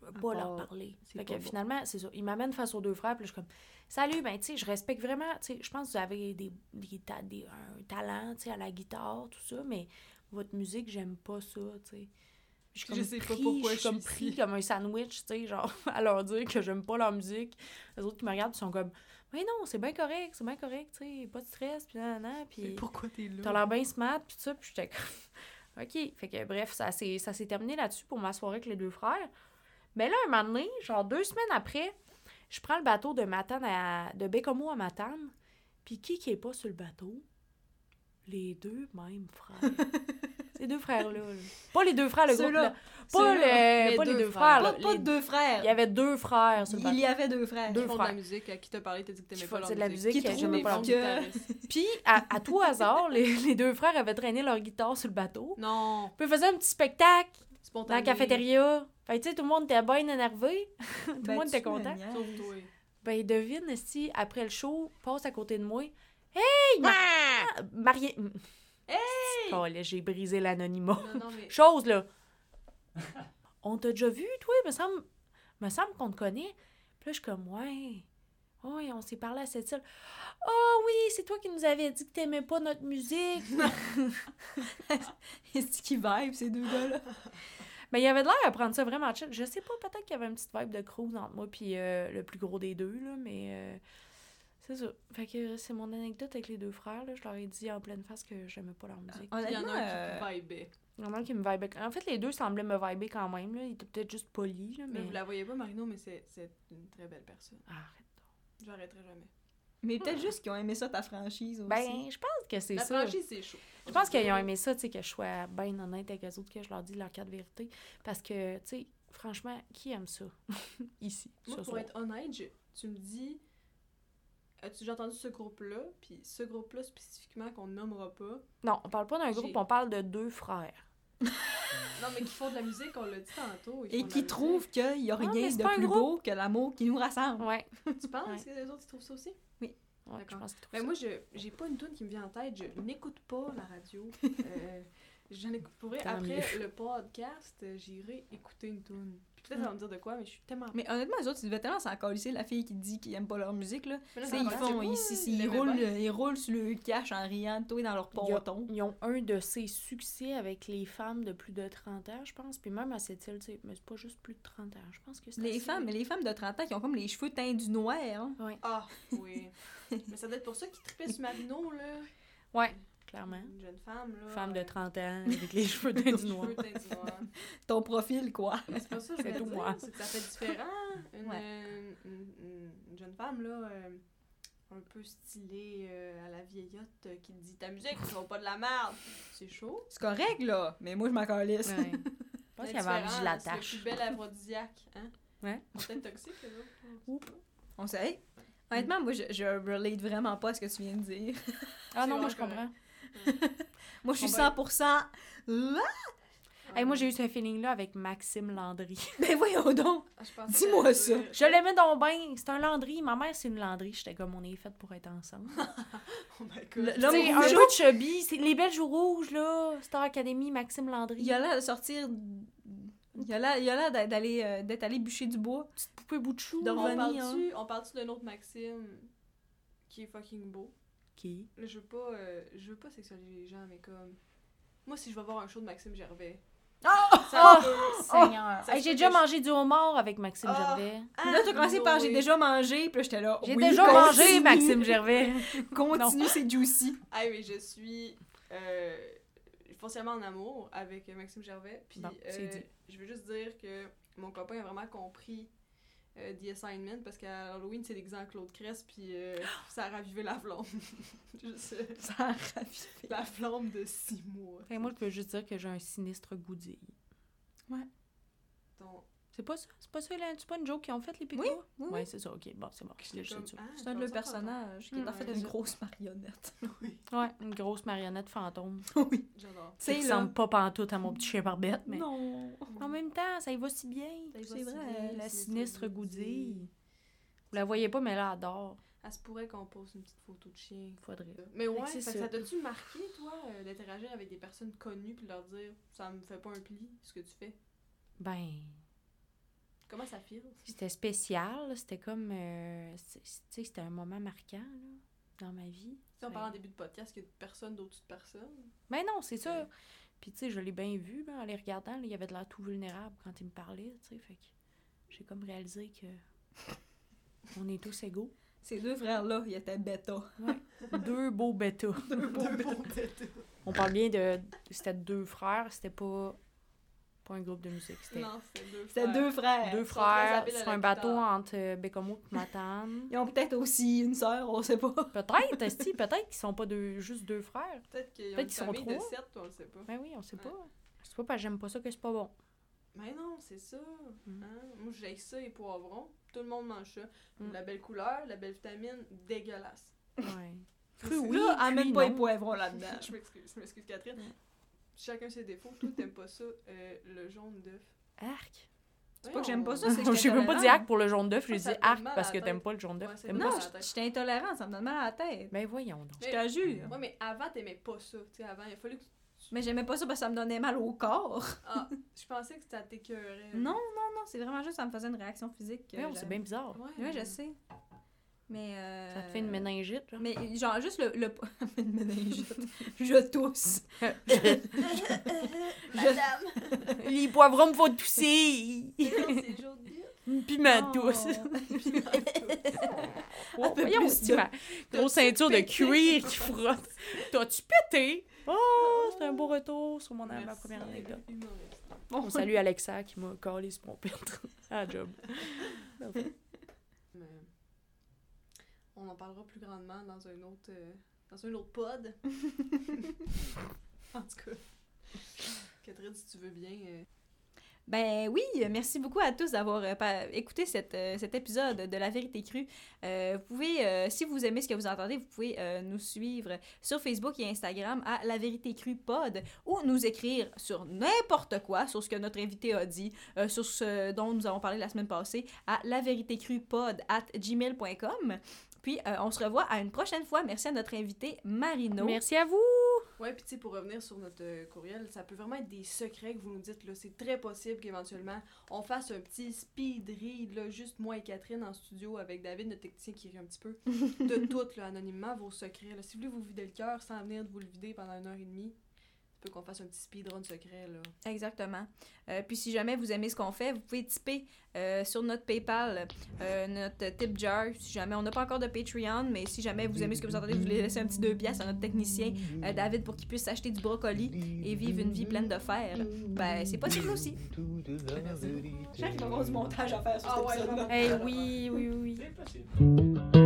Speaker 3: Je veux pas leur parler.
Speaker 2: c'est
Speaker 3: Fait
Speaker 2: pas
Speaker 3: que
Speaker 2: bon.
Speaker 3: finalement, c'est ça. Ils m'amènent face aux deux frères, puis je suis comme, salut, ben, tu sais, je respecte vraiment, tu sais, je pense que vous avez des, des, ta- des- un talent, tu sais, à la guitare, tout ça, mais votre musique, j'aime pas ça, tu sais. Je suis
Speaker 2: Je sais pas
Speaker 3: pris-
Speaker 2: pourquoi
Speaker 3: je suis comme pris
Speaker 2: ici.
Speaker 3: comme un sandwich, tu sais, genre, à leur dire que j'aime pas leur musique. Les autres qui me regardent, ils sont comme, mais non, c'est bien correct, c'est bien correct, tu sais, pas de stress, puis nan, nan, puis...
Speaker 2: Mais pourquoi t'es là?
Speaker 3: T'as l'air bien smart, puis tout ça, puis j'étais comme... OK. Fait que bref, ça s'est ça s'est terminé là-dessus pour ma soirée avec les deux frères. Mais là, un moment donné, genre deux semaines après, je prends le bateau de Matane à... de Bécomo à Matane. Puis qui qui est pas sur le bateau? Les deux mêmes frères. Ces deux frères-là. là. Pas les deux frères, le groupe. Là. Pas,
Speaker 1: Ceux-là.
Speaker 3: le-
Speaker 2: Les
Speaker 3: pas les
Speaker 2: deux
Speaker 3: deux
Speaker 2: frères.
Speaker 3: frères.
Speaker 1: Pas,
Speaker 3: là.
Speaker 1: pas
Speaker 3: Les-
Speaker 1: de deux frères.
Speaker 3: Il y avait deux frères sur le
Speaker 1: Il y avait deux frères.
Speaker 3: Deux
Speaker 2: Ils font de la
Speaker 3: frères.
Speaker 2: musique, à qui t'a parlé, t'as dit que t'aimais
Speaker 3: Qui
Speaker 2: pas leur
Speaker 3: de la
Speaker 2: musique.
Speaker 3: musique,
Speaker 1: Qui
Speaker 3: que j'aimais pas leur. Puis, à, à tout hasard, les, les deux frères avaient traîné leur guitare sur le bateau.
Speaker 2: Non,
Speaker 3: Puis ils faisaient un petit spectacle dans
Speaker 2: spontané.
Speaker 3: la cafétéria. Fait tu sais, tout le monde était bien énervé. tout le
Speaker 1: Ben,
Speaker 3: monde était content.
Speaker 2: toi.
Speaker 3: Ben, devine si, après le show, passe à côté de moi. Hey! Mar- Marié. Hey! Là, j'ai brisé l'anonymat.
Speaker 2: Mais...
Speaker 3: Chose, là. On t'a déjà vu, toi? Me semble, me semble qu'on te connaît. Puis là, je suis comme, ouais. Ouais, on s'est parlé à cette île. Oh oui, c'est toi qui nous avais dit que t'aimais pas notre musique.
Speaker 1: Est-ce qu'ils vibe, ces deux gars-là?
Speaker 3: Mais il avait de l'air à prendre ça vraiment chill. Je sais pas, peut-être qu'il y avait une petite vibe de cruise entre moi puis euh, le plus gros des deux, là, mais euh, c'est ça. Fait que c'est mon anecdote avec les deux frères, là. Je leur ai dit en pleine face que j'aimais pas leur musique.
Speaker 2: Il y en a un
Speaker 1: euh,
Speaker 2: qui vibait.
Speaker 3: Il y en a un qui me vibait. En fait, les deux semblaient me viber quand même, là. Ils étaient peut-être juste polis, là,
Speaker 2: Mais
Speaker 3: mais...
Speaker 2: vous la voyez pas, Marino, mais c'est c'est une très belle personne.
Speaker 3: Arrête.
Speaker 2: J'arrêterai jamais.
Speaker 1: mais peut-être juste qu'ils ont aimé ça, ta franchise aussi.
Speaker 3: Ben, je pense que c'est
Speaker 2: La
Speaker 3: ça.
Speaker 2: franchise, c'est chaud.
Speaker 3: Je pense qu'ils ont aimé ça, tu sais, que je sois bien honnête avec eux autres, que je leur dis leur cas de vérité. Parce que, tu sais, franchement, qui aime ça? Ici,
Speaker 2: Moi, pour
Speaker 3: soir.
Speaker 2: être honnête, je- tu me dis, as-tu déjà entendu ce groupe-là? Puis ce groupe-là spécifiquement qu'on nommera pas?
Speaker 3: Non, on parle pas d'un groupe, on parle de deux frères.
Speaker 2: Non, mais qui font de la musique, on l'a dit tantôt. ils
Speaker 1: Et qui trouvent qu'il n'y a
Speaker 3: Ah,
Speaker 1: rien
Speaker 3: c'est
Speaker 1: de
Speaker 3: pas un
Speaker 1: plus
Speaker 3: groupe.
Speaker 1: beau que l'amour qui nous rassemble.
Speaker 3: Ouais.
Speaker 2: Tu penses
Speaker 3: Ouais.
Speaker 2: que les autres, ils trouvent ça aussi?
Speaker 3: Ouais, je
Speaker 2: D'accord.
Speaker 3: pense qu'ils trouvent
Speaker 2: Ben
Speaker 3: ça.
Speaker 2: moi, je j'ai pas une tune qui me vient en tête. Je n'écoute pas la radio. euh, J'en écoute pour vrai. Après le podcast, j'irai écouter une tune. Peut-être ça va me dire de quoi, mais je suis tellement...
Speaker 1: Mais honnêtement, les autres, ils devaient tellement s'en colisser la fille qui dit qu'ils aiment pas leur musique, là.
Speaker 2: Mais
Speaker 1: ils font, ils, ils-
Speaker 2: il
Speaker 1: ils roulent, ils roulent sur le cash en riant, toi, dans leur ponton.
Speaker 3: ils ont un de ces succès avec les femmes de plus de 30 ans, je pense. Puis même à cette île, tu sais, mais c'est pas juste plus de 30 ans. Je pense que c'est
Speaker 1: Les femmes, les femmes de 30 ans qui ont comme les cheveux teints du noir, hein.
Speaker 2: Ah, oui. mais ça doit être pour ça qu'ils trippaient sur Marino, là.
Speaker 3: Ouais, clairement.
Speaker 2: Une jeune femme, là.
Speaker 3: Femme de
Speaker 2: euh,
Speaker 3: 30 ans avec les cheveux teints du noir.
Speaker 2: cheveux teints du noir.
Speaker 1: ton profil, quoi.
Speaker 2: C'est pas ça, que
Speaker 3: C'est
Speaker 2: je
Speaker 3: tout
Speaker 2: veux
Speaker 3: moi.
Speaker 2: dire, C'est que ça fait différent. Une,
Speaker 1: Ouais.
Speaker 2: euh, une, une- une jeune femme, là, euh, un peu stylée euh, à la vieillotte euh, qui te dit ta musique, ça va pas de la merde. C'est chaud.
Speaker 1: C'est correct, là, mais moi, je m'en calisse.
Speaker 3: Ouais. Je pense qu'il avait envie la
Speaker 2: C'est le
Speaker 3: tâche.
Speaker 2: plus bel aphrodisiaque. Hein?
Speaker 3: Ouais.
Speaker 2: Peut-être toxique, les autres.
Speaker 3: Oups.
Speaker 1: On sait. Honnêtement, moi, je, je relate vraiment pas à ce que tu viens de dire.
Speaker 3: Ah non, moi je comprends.
Speaker 1: Moi, je suis
Speaker 2: On va-
Speaker 1: 100% là.
Speaker 3: Hey, moi j'ai eu ce feeling-là avec Maxime Landry.
Speaker 1: Mais voyons donc.
Speaker 2: Ah,
Speaker 1: Dis-moi ça.
Speaker 3: Je l'aimais donc bien. C'est un Landry. Ma mère, c'est une Landry. J'étais comme, on est fait pour être ensemble.
Speaker 2: Oh my god.
Speaker 1: L'homme
Speaker 3: un peu chubby. Les belles joues rouges, là. Star Academy, Maxime Landry.
Speaker 1: Il a l'air de sortir. Il il a l'air d'a- d'aller, euh, d'être allé bûcher du bois.
Speaker 3: Petite poupée bout de chou.
Speaker 2: On parle-tu on parle d'un autre Maxime qui est fucking beau?
Speaker 3: Qui?
Speaker 2: Là, je veux pas, euh, je veux pas sexualiser les gens, mais comme... Moi, si je vais voir un show de Maxime Gervais...
Speaker 1: Ah!
Speaker 2: Ça
Speaker 3: Oh!
Speaker 2: peut-
Speaker 3: Seigneur.
Speaker 2: Ça
Speaker 3: Hey, j'ai déjà
Speaker 2: je-
Speaker 3: mangé du homard avec Maxime
Speaker 2: Ah.
Speaker 3: Gervais.
Speaker 1: là, t'as commencé par j'ai déjà mangé, puis là, j'étais là.
Speaker 3: J'ai
Speaker 1: oui,
Speaker 3: déjà
Speaker 1: continue.
Speaker 3: mangé Maxime Gervais.
Speaker 1: Continue, c'est juicy.
Speaker 2: Ah mais je suis euh, foncièrement en amour avec Maxime Gervais. Puis
Speaker 3: Bon,
Speaker 2: euh, je veux juste dire que mon copain a vraiment compris euh, The Assignment parce qu'à Halloween, c'est l'exemple Claude Cress, puis euh, ça a ravivé la flamme. Juste, euh,
Speaker 1: Ça a ravivé.
Speaker 2: la flamme de six mois.
Speaker 3: Que moi, je peux juste dire que j'ai un sinistre goût.
Speaker 2: Ton
Speaker 3: C'est pas ça? C'est pas ça, là? C'est pas une joke qu'ils ont faite, les Pic-Bois?
Speaker 1: Oui, oui,
Speaker 3: Ouais,
Speaker 1: oui.
Speaker 3: c'est ça, ok. Bon, c'est bon. Sais
Speaker 2: comme,
Speaker 3: ça.
Speaker 2: ah,
Speaker 1: C'est un de leurs personnages qui est en fait
Speaker 2: ouais,
Speaker 1: une
Speaker 2: ça.
Speaker 1: grosse marionnette.
Speaker 2: Oui,
Speaker 3: Ouais, une grosse marionnette fantôme.
Speaker 1: oui.
Speaker 2: j'adore.
Speaker 3: C'est
Speaker 1: C'est
Speaker 3: qui
Speaker 1: là.
Speaker 3: ressemble pas pantoute à mon petit chien barbette, mais
Speaker 1: Non.
Speaker 3: en même temps, ça y va si bien.
Speaker 1: Ça
Speaker 3: C'est vrai, la
Speaker 2: Sinistre
Speaker 3: goudille. Vous la voyez pas, mais elle adore.
Speaker 2: Elle se pourrait qu'on pose une petite photo de chien.
Speaker 3: Faudrait.
Speaker 2: Mais ouais,
Speaker 3: c'est
Speaker 2: fait
Speaker 3: ça.
Speaker 2: ça t'a-tu marqué, toi, euh, d'interagir avec des personnes connues puis de leur dire ça me fait pas un pli, ce que tu fais?
Speaker 3: Ben,
Speaker 2: Comment ça file?
Speaker 3: c'était spécial. C'était comme. euh, tu sais, c'était un moment marquant, là, dans ma vie.
Speaker 2: Tu sais, on parlait en début de podcast qu'il y a personne d'au-dessus de personne.
Speaker 3: Mais non, c'est ça.
Speaker 2: Ouais.
Speaker 3: Puis, tu sais, je l'ai bien vu, là, en les regardant. là, il y avait de l'air tout vulnérable quand il me parlait, tu sais. Fait que j'ai comme réalisé que. On est tous égaux.
Speaker 1: Ces deux frères-là, ils étaient bêta.
Speaker 3: Deux beaux bêtas.
Speaker 2: Deux beaux bêtas.
Speaker 3: On parle bien de. C'était deux frères, c'était pas. Pas un groupe de musique. C'était
Speaker 2: Non, c'était deux
Speaker 1: C'était
Speaker 2: frères.
Speaker 1: deux frères.
Speaker 3: deux frères sur un bateau entre euh, Bécomo et Matane.
Speaker 1: Ils ont peut-être aussi une sœur, on sait pas.
Speaker 3: Peut-être, esti, peut-être qu'ils sont pas deux, juste deux frères.
Speaker 2: Peut-être qu'ils une
Speaker 3: qu'ils sont
Speaker 2: famille de
Speaker 3: trois.
Speaker 2: sept, on le sait pas.
Speaker 3: Ben oui, on sait
Speaker 2: Ouais.
Speaker 3: pas. C'est pas parce que j'aime pas ça que c'est pas bon.
Speaker 2: Mais non, c'est ça.
Speaker 3: Mm.
Speaker 2: Hein? Moi, j'ai ça et poivrons. Tout le monde mange ça.
Speaker 3: Mm.
Speaker 2: La belle couleur, la belle vitamine, dégueulasse.
Speaker 3: Ouais. Cru, oui.
Speaker 1: là, amène pas les poivrons là-dedans.
Speaker 2: je m'excuse, je m'excuse, Catherine. Chacun ses défauts. Toi, t'aimes pas ça, euh, le jaune d'œuf.
Speaker 3: Arc?
Speaker 1: C'est pas que j'aime pas ça, c'est que
Speaker 3: J'ai
Speaker 1: j'étais
Speaker 3: même pas dit arc pour le jaune d'œuf,
Speaker 2: te donne
Speaker 3: arc parce que t'aimes pas le jaune d'œuf.
Speaker 2: Ouais,
Speaker 1: Non,
Speaker 3: ça.
Speaker 1: j'étais intolérante, ça me donne mal à la tête.
Speaker 3: Ben voyons donc.
Speaker 1: Je te jure.
Speaker 2: Ouais, mais avant, t'aimais pas ça. Tu sais, avant, il a fallu que.
Speaker 1: Mais j'aimais pas ça parce que ça me donnait mal au corps.
Speaker 2: Ah, je pensais que ça t'écœurait.
Speaker 1: Non, non, non, c'est vraiment juste ça me faisait une réaction physique. que
Speaker 3: Voyons, c'est bien bizarre.
Speaker 2: Ouais,
Speaker 1: Oui, je sais. Mais. Euh...
Speaker 3: Ça te fait une méningite, genre?
Speaker 1: Mais genre, juste le. le... une méningite. je tousse.
Speaker 2: Madame!
Speaker 3: Les poivrons me font tousser!
Speaker 2: c'est.
Speaker 3: Puis ma
Speaker 1: Oh.
Speaker 3: tousse. Oh, voyons,
Speaker 1: de-
Speaker 3: ma grosse ceinture de cuir qui frotte. T'as-tu pété? Oh, c'est un beau retour sur mon ma
Speaker 2: Merci,
Speaker 3: première anecdote.
Speaker 1: Bon,
Speaker 3: On salue Alexa qui m'a collé sur mon à la job.
Speaker 2: On en parlera plus grandement dans un autre, euh, dans un autre pod. en tout cas, Catherine, si tu veux bien. euh,
Speaker 1: Ben oui, merci beaucoup à tous d'avoir euh, écouté cette, euh, cet épisode de La Vérité Crue. Euh, vous pouvez, si vous aimez ce que vous entendez, vous pouvez nous suivre sur Facebook et Instagram à La Vérité Crue Pod ou nous écrire sur n'importe quoi, sur ce que notre invité a dit, sur ce dont nous avons parlé la semaine passée à la vérité crue pod at gmail.com. Puis euh, on se revoit à une prochaine fois. Merci à notre invité Marino.
Speaker 3: Merci à vous!
Speaker 2: Ouais, puis tu sais, pour revenir sur notre euh, courriel, ça peut vraiment être des secrets que vous nous dites. là. C'est très possible qu'éventuellement, on fasse un petit speed read, là, juste moi et Catherine en studio avec David, notre technicien qui rit un petit peu, de tout, là, anonymement, vos secrets. Là. Si vous voulez vous vider le cœur sans venir de vous le vider pendant une heure et demie, peut qu'on fasse un petit speedrun secret. Là.
Speaker 1: Exactement. Euh, puis si jamais vous aimez ce qu'on fait, vous pouvez tiper euh, sur notre PayPal, euh, notre tip jar. Si jamais on n'a pas encore de Patreon, mais si jamais vous aimez ce que vous entendez, vous voulez laisser un petit deux pièces à notre technicien euh, David pour qu'il puisse s'acheter du brocoli et vivre une vie pleine de fer, ben c'est possible aussi. Vais avoir du montage à faire sur
Speaker 2: Ah
Speaker 1: cet
Speaker 2: ouais.
Speaker 3: Eh oui, oui, oui.
Speaker 5: C'est possible.